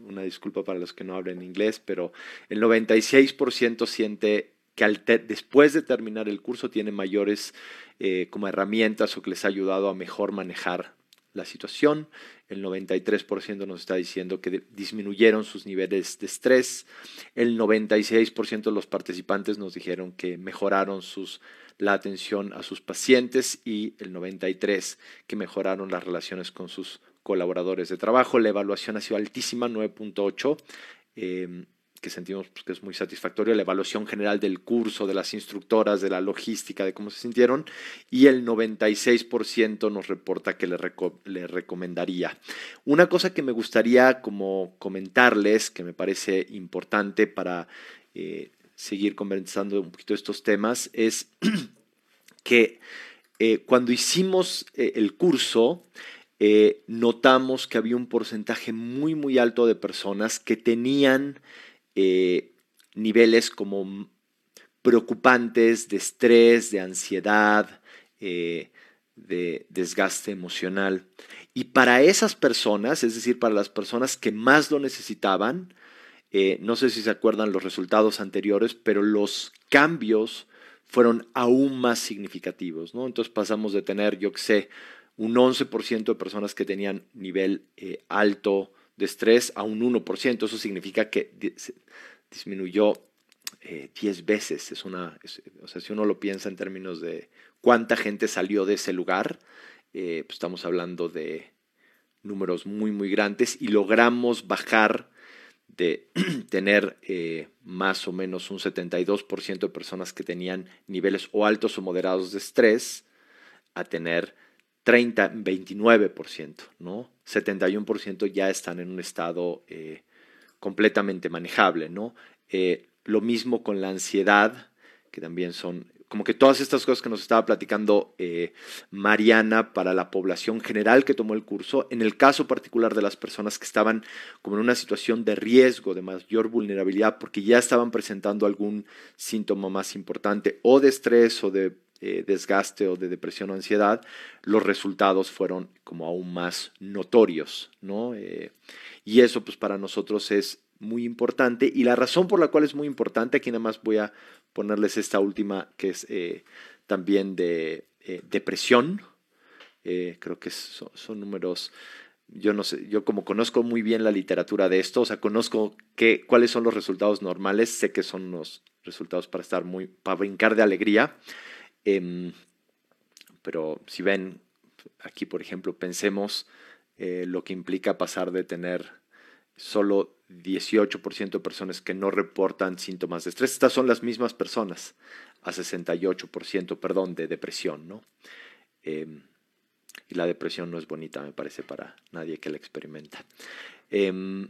una disculpa para los que no hablen inglés, pero el 96% siente que después de terminar el curso tiene mayores como herramientas o que les ha ayudado a mejor manejar la situación. El 93% nos está diciendo que disminuyeron sus niveles de estrés. El 96% de los participantes nos dijeron que mejoraron sus, la atención a sus pacientes y el 93% que mejoraron las relaciones con sus colaboradores de trabajo. La evaluación ha sido altísima, 9.8 que sentimos pues, que es muy satisfactorio, la evaluación general del curso, de las instructoras, de la logística, de cómo se sintieron, y el 96% nos reporta que le, recomendaría. Una cosa que me gustaría como comentarles, que me parece importante para eh, seguir conversando un poquito estos temas, es que eh, cuando hicimos eh, el curso, notamos que había un porcentaje muy, muy alto de personas que tenían eh, niveles como preocupantes de estrés, de ansiedad, eh, de desgaste emocional. Y para esas personas, es decir, para las personas que más lo necesitaban, eh, no sé si se acuerdan los resultados anteriores, pero los cambios fueron aún más significativos, ¿no? Entonces pasamos de tener, yo que sé, un 11% de personas que tenían nivel alto de estrés a un 1%. Eso significa que disminuyó 10 eh, veces. Es una, o sea, si uno lo piensa en términos de cuánta gente salió de ese lugar, eh, pues estamos hablando de números muy, muy grandes y logramos bajar de tener eh, más o menos un 72% de personas que tenían niveles o altos o moderados de estrés a tener 30, 29%, ¿no? 71% ya están en un estado eh, completamente manejable, ¿no? Eh, lo mismo con la ansiedad, que también son como que todas estas cosas que nos estaba platicando eh, Mariana para la población general que tomó el curso, en el caso particular de las personas que estaban como en una situación de riesgo, de mayor vulnerabilidad, porque ya estaban presentando algún síntoma más importante o de estrés o de eh, desgaste o de depresión o ansiedad, los resultados fueron como aún más notorios, ¿no? Eh, y eso pues para nosotros es muy importante y la razón por la cual es muy importante, aquí nada más voy a ponerles esta última que es eh, también de depresión, creo que son, números, yo no sé, yo como conozco muy bien la literatura de esto, o sea, conozco qué, cuáles son los resultados normales, sé que son los resultados para estar muy, para brincar de alegría, em, pero si ven aquí, por ejemplo, pensemos lo que implica pasar de tener solo 18% de personas que no reportan síntomas de estrés. Estas son las mismas personas, a 68%, perdón, de depresión, ¿no? Em, y la depresión no es bonita, me parece, para nadie que la experimenta. Em,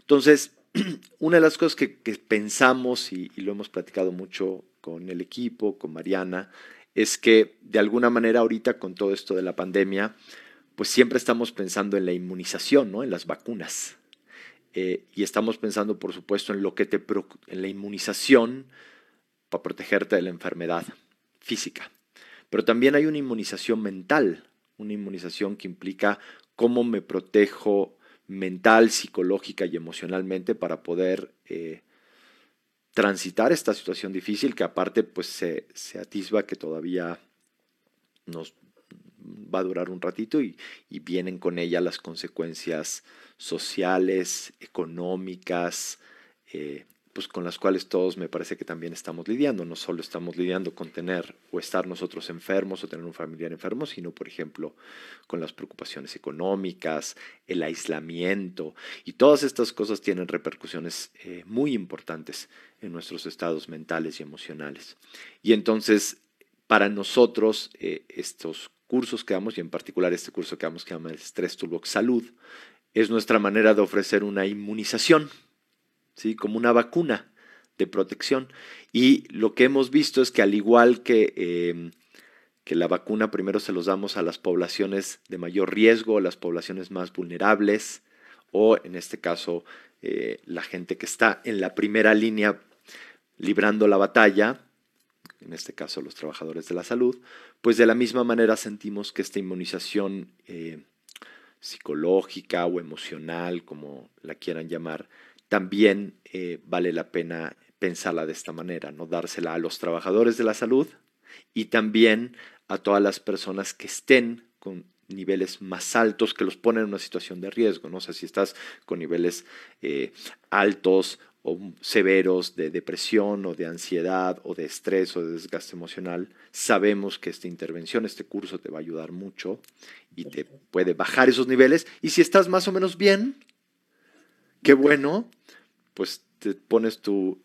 entonces, una de las cosas que, pensamos, y, lo hemos platicado mucho con el equipo, con Mariana, es que de alguna manera ahorita con todo esto de la pandemia, pues siempre estamos pensando en la inmunización, ¿no? En las vacunas. Eh, y estamos pensando, por supuesto, en lo que te en la inmunización para protegerte de la enfermedad física. Pero también hay una inmunización mental, una inmunización que implica cómo me protejo mental, psicológica y emocionalmente para poder eh, transitar esta situación difícil que aparte pues se, se atisba que todavía nos va a durar un ratito y, vienen con ella las consecuencias sociales, económicas, eh, pues con las cuales todos me parece que también estamos lidiando. No solo estamos lidiando con tener o estar nosotros enfermos o tener un familiar enfermo, sino, por ejemplo, con las preocupaciones económicas, el aislamiento y todas estas cosas tienen repercusiones eh, muy importantes en nuestros estados mentales y emocionales. Y entonces, para nosotros, eh, estos cursos que damos, y en particular este curso que damos que se llama Stress Toolbox Salud, es nuestra manera de ofrecer una inmunización, ¿sí? como una vacuna de protección. Y lo que hemos visto es que al igual que, em, que la vacuna primero se los damos a las poblaciones de mayor riesgo, a las poblaciones más vulnerables, o en este caso eh, la gente que está en la primera línea librando la batalla, en este caso los trabajadores de la salud, pues de la misma manera sentimos que esta inmunización eh, psicológica o emocional, como la quieran llamar, también eh, vale la pena pensarla de esta manera, no dársela a los trabajadores de la salud y también a todas las personas que estén con niveles más altos que los ponen en una situación de riesgo, ¿no? sé si estás con niveles eh, altos o severos de depresión o de ansiedad o de estrés o de desgaste emocional, sabemos que esta intervención, este curso te va a ayudar mucho y te puede bajar esos niveles. Y si estás más o menos bien, qué bueno, pues te pones tu,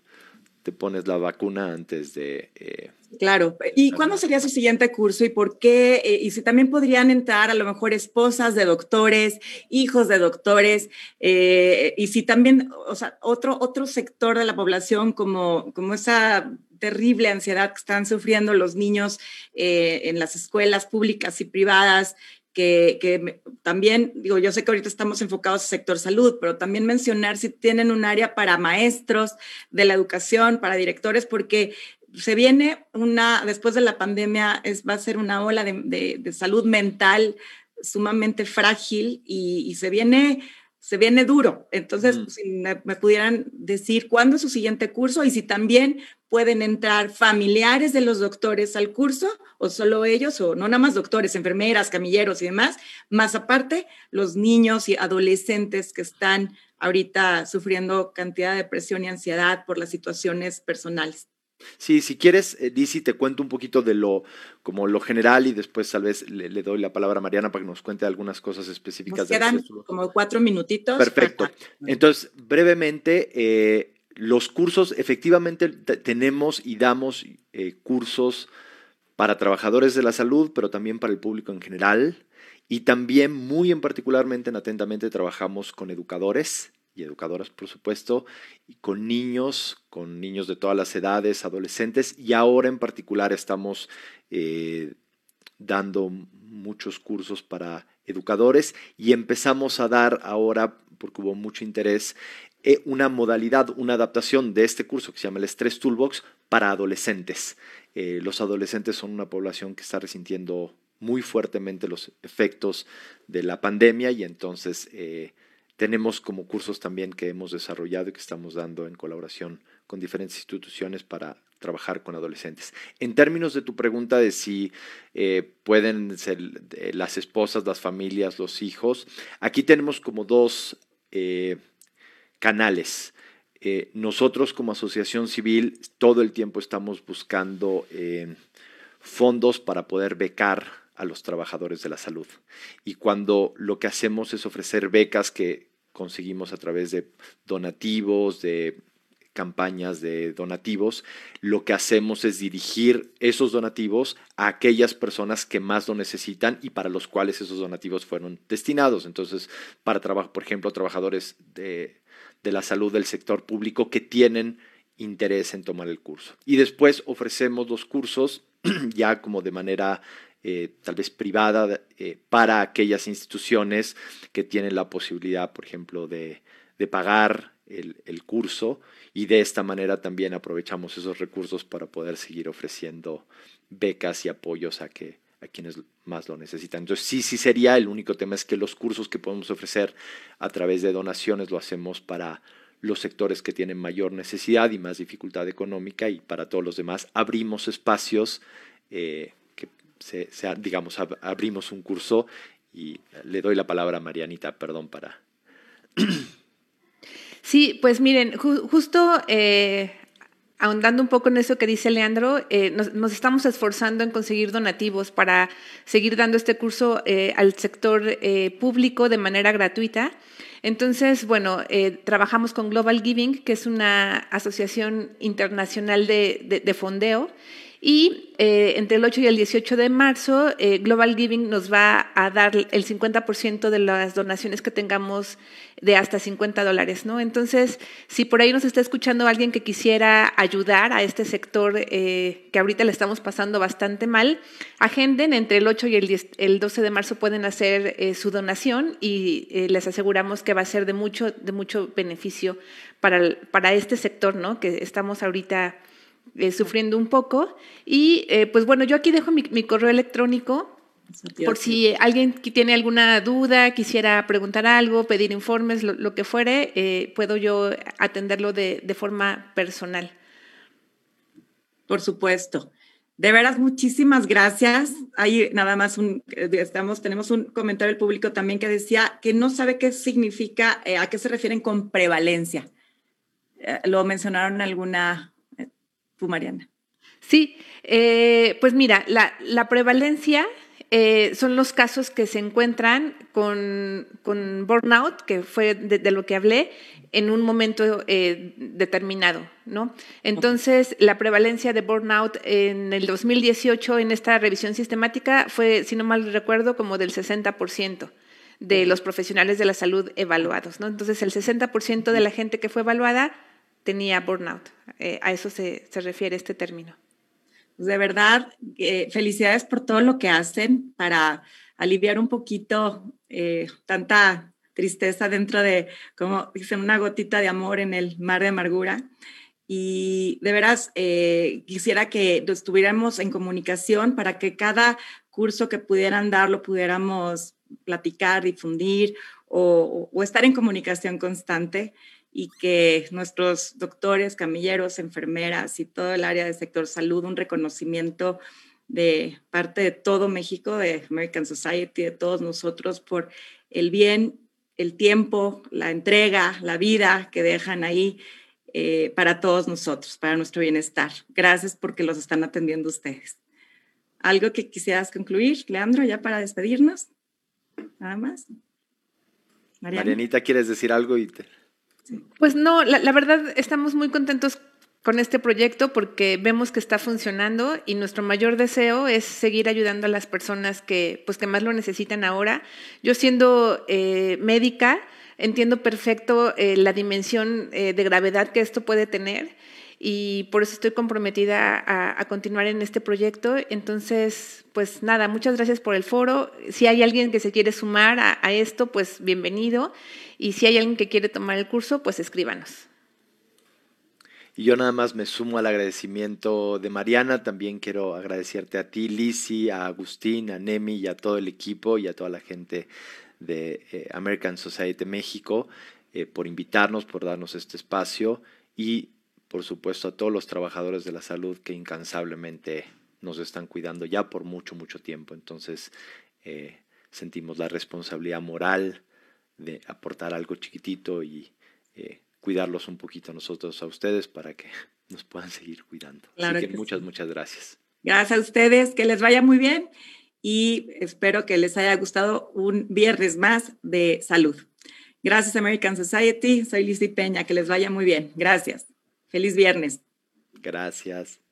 te pones la vacuna antes de... Eh, claro. ¿Y cuándo sería su siguiente curso y por qué? Eh, y si también podrían entrar a lo mejor esposas de doctores, hijos de doctores, eh, y si también, o sea, otro, otro sector de la población como, como esa terrible ansiedad que están sufriendo los niños en las escuelas públicas y privadas, que, también, digo, yo sé que ahorita estamos enfocados en sector salud, pero también mencionar si tienen un área para maestros de la educación, para directores, porque se viene una, después de la pandemia, es, va a ser una ola de, de, salud mental sumamente frágil y se viene se viene duro. Entonces, si me, pudieran decir cuándo es su siguiente curso y si también pueden entrar familiares de los doctores al curso o solo ellos, o no nada más doctores, enfermeras, camilleros y demás, más aparte los niños y adolescentes que están ahorita sufriendo cantidad de depresión y ansiedad por las situaciones personales. Sí, si quieres, eh, te cuento un poquito de lo, como lo general y después tal vez le, doy la palabra a Mariana para que nos cuente algunas cosas específicas. Nos quedan como cuatro minutitos. Perfecto. Entonces, brevemente, eh, los cursos, efectivamente tenemos y damos eh, cursos para trabajadores de la salud, pero también para el público en general. Y también muy en particularmente en Atentamente trabajamos con educadores y educadoras, por supuesto, y con niños, con niños de todas las edades, adolescentes, y ahora en particular estamos eh, dando muchos cursos para educadores y empezamos a dar ahora, porque hubo mucho interés, eh, una modalidad, una adaptación de este curso que se llama el Stress Toolbox para adolescentes. Eh, los adolescentes son una población que está resintiendo muy fuertemente los efectos de la pandemia y entonces tenemos como cursos también que hemos desarrollado y que estamos dando en colaboración con diferentes instituciones para trabajar con adolescentes. En términos de tu pregunta de si eh, pueden ser eh, las esposas, las familias, los hijos, aquí tenemos como dos eh, canales. nosotros como asociación civil todo el tiempo estamos buscando fondos para poder becar a los trabajadores de la salud. Y cuando lo que hacemos es ofrecer becas que conseguimos a través de donativos, de campañas de donativos, lo que hacemos es dirigir esos donativos a aquellas personas que más lo necesitan y para los cuales esos donativos fueron destinados. Entonces, para trabajo, por ejemplo, trabajadores de, de la salud del sector público que tienen interés en tomar el curso. Y después ofrecemos los cursos ya como de manera eh, tal vez privada eh, para aquellas instituciones que tienen la posibilidad, por ejemplo, de, de pagar el, el, curso y de esta manera también aprovechamos esos recursos para poder seguir ofreciendo becas y apoyos a, que, a quienes más lo necesitan. Entonces sí, sí sería, el único tema es que los cursos que podemos ofrecer a través de donaciones lo hacemos para los sectores que tienen mayor necesidad y más dificultad económica y para todos los demás abrimos espacios eh, que se, digamos, abrimos un curso y le doy la palabra a Marianita, perdón, para... Sí, pues miren, justo eh, ahondando un poco en eso que dice Leandro, eh, nos, estamos esforzando en conseguir donativos para seguir dando este curso eh, al sector público de manera gratuita. Entonces, bueno, trabajamos con Global Giving, que es una asociación internacional de fondeo, y eh, entre el 8 y el 18 de marzo, eh, Global Giving nos va a dar el 50% de las donaciones que tengamos de hasta 50 dólares, ¿no? Entonces, si por ahí nos está escuchando alguien que quisiera ayudar a este sector eh, que ahorita le estamos pasando bastante mal, agenden entre el 8 y el, el 12 de marzo pueden hacer su donación y les aseguramos que va a ser de mucho, de mucho beneficio para, para este sector, ¿no? Que estamos ahorita eh, sufriendo un poco. Y eh, pues bueno, yo aquí dejo mi, correo electrónico por si alguien tiene alguna duda, quisiera preguntar algo, pedir informes, lo, que fuere, eh, puedo yo atenderlo de, de, forma personal. Por supuesto. De veras, muchísimas gracias. Ahí nada más un, estamos, tenemos un comentario del público también que decía que no sabe qué significa, a qué se refieren con prevalencia. lo mencionaron en alguna tú, Mariana. Sí, eh, pues mira, la, prevalencia eh, son los casos que se encuentran con, burnout, que fue de, lo que hablé, en un momento eh, determinado, ¿no? Entonces, la prevalencia de burnout en el 2018, en esta revisión sistemática, fue, si no mal recuerdo, como del 60% de los profesionales de la salud evaluados, ¿no? Entonces, el 60% de la gente que fue evaluada tenía burnout. Eh, a eso se, refiere este término. Pues de verdad, eh, felicidades por todo lo que hacen para aliviar un poquito eh, tanta tristeza dentro de, como dicen, una gotita de amor en el mar de amargura. Y de veras, quisiera que estuviéramos en comunicación para que cada curso que pudieran dar lo pudiéramos platicar, difundir o estar en comunicación constante y que nuestros doctores, camilleros, enfermeras y todo el área del sector salud, un reconocimiento de parte de todo México, de American Society, de todos nosotros, por el bien, el tiempo, la entrega, la vida que dejan ahí eh, para todos nosotros, para nuestro bienestar. Gracias porque los están atendiendo ustedes. ¿Algo que quisieras concluir, Leandro, ya para despedirnos? Nada más. Marianita, ¿quieres decir algo? Y te... Pues no, la, verdad estamos muy contentos con este proyecto porque vemos que está funcionando y nuestro mayor deseo es seguir ayudando a las personas que, pues, que más lo necesitan ahora. Yo siendo eh, médica entiendo perfecto eh, la dimensión eh, de gravedad que esto puede tener y por eso estoy comprometida a, continuar en este proyecto. Entonces, pues nada, muchas gracias por el foro. Si hay alguien que se quiere sumar a esto, pues bienvenido. Y si hay alguien que quiere tomar el curso, pues escríbanos. Y yo nada más me sumo al agradecimiento de Mariana. También quiero agradecerte a ti, Lisi, a Agustín, a Nemi y a todo el equipo y a toda la gente de eh, American Society México eh, por invitarnos, por darnos este espacio y por supuesto a todos los trabajadores de la salud que incansablemente nos están cuidando ya por mucho, mucho tiempo. Entonces eh, sentimos la responsabilidad moral de aportar algo chiquitito y cuidarlos un poquito nosotros a ustedes para que nos puedan seguir cuidando. Así que, muchas, muchas gracias. Gracias a ustedes, que les vaya muy bien y espero que les haya gustado un viernes más de salud. Gracias American Society, soy Lizzie Peña, que les vaya muy bien. Gracias. Feliz viernes. Gracias.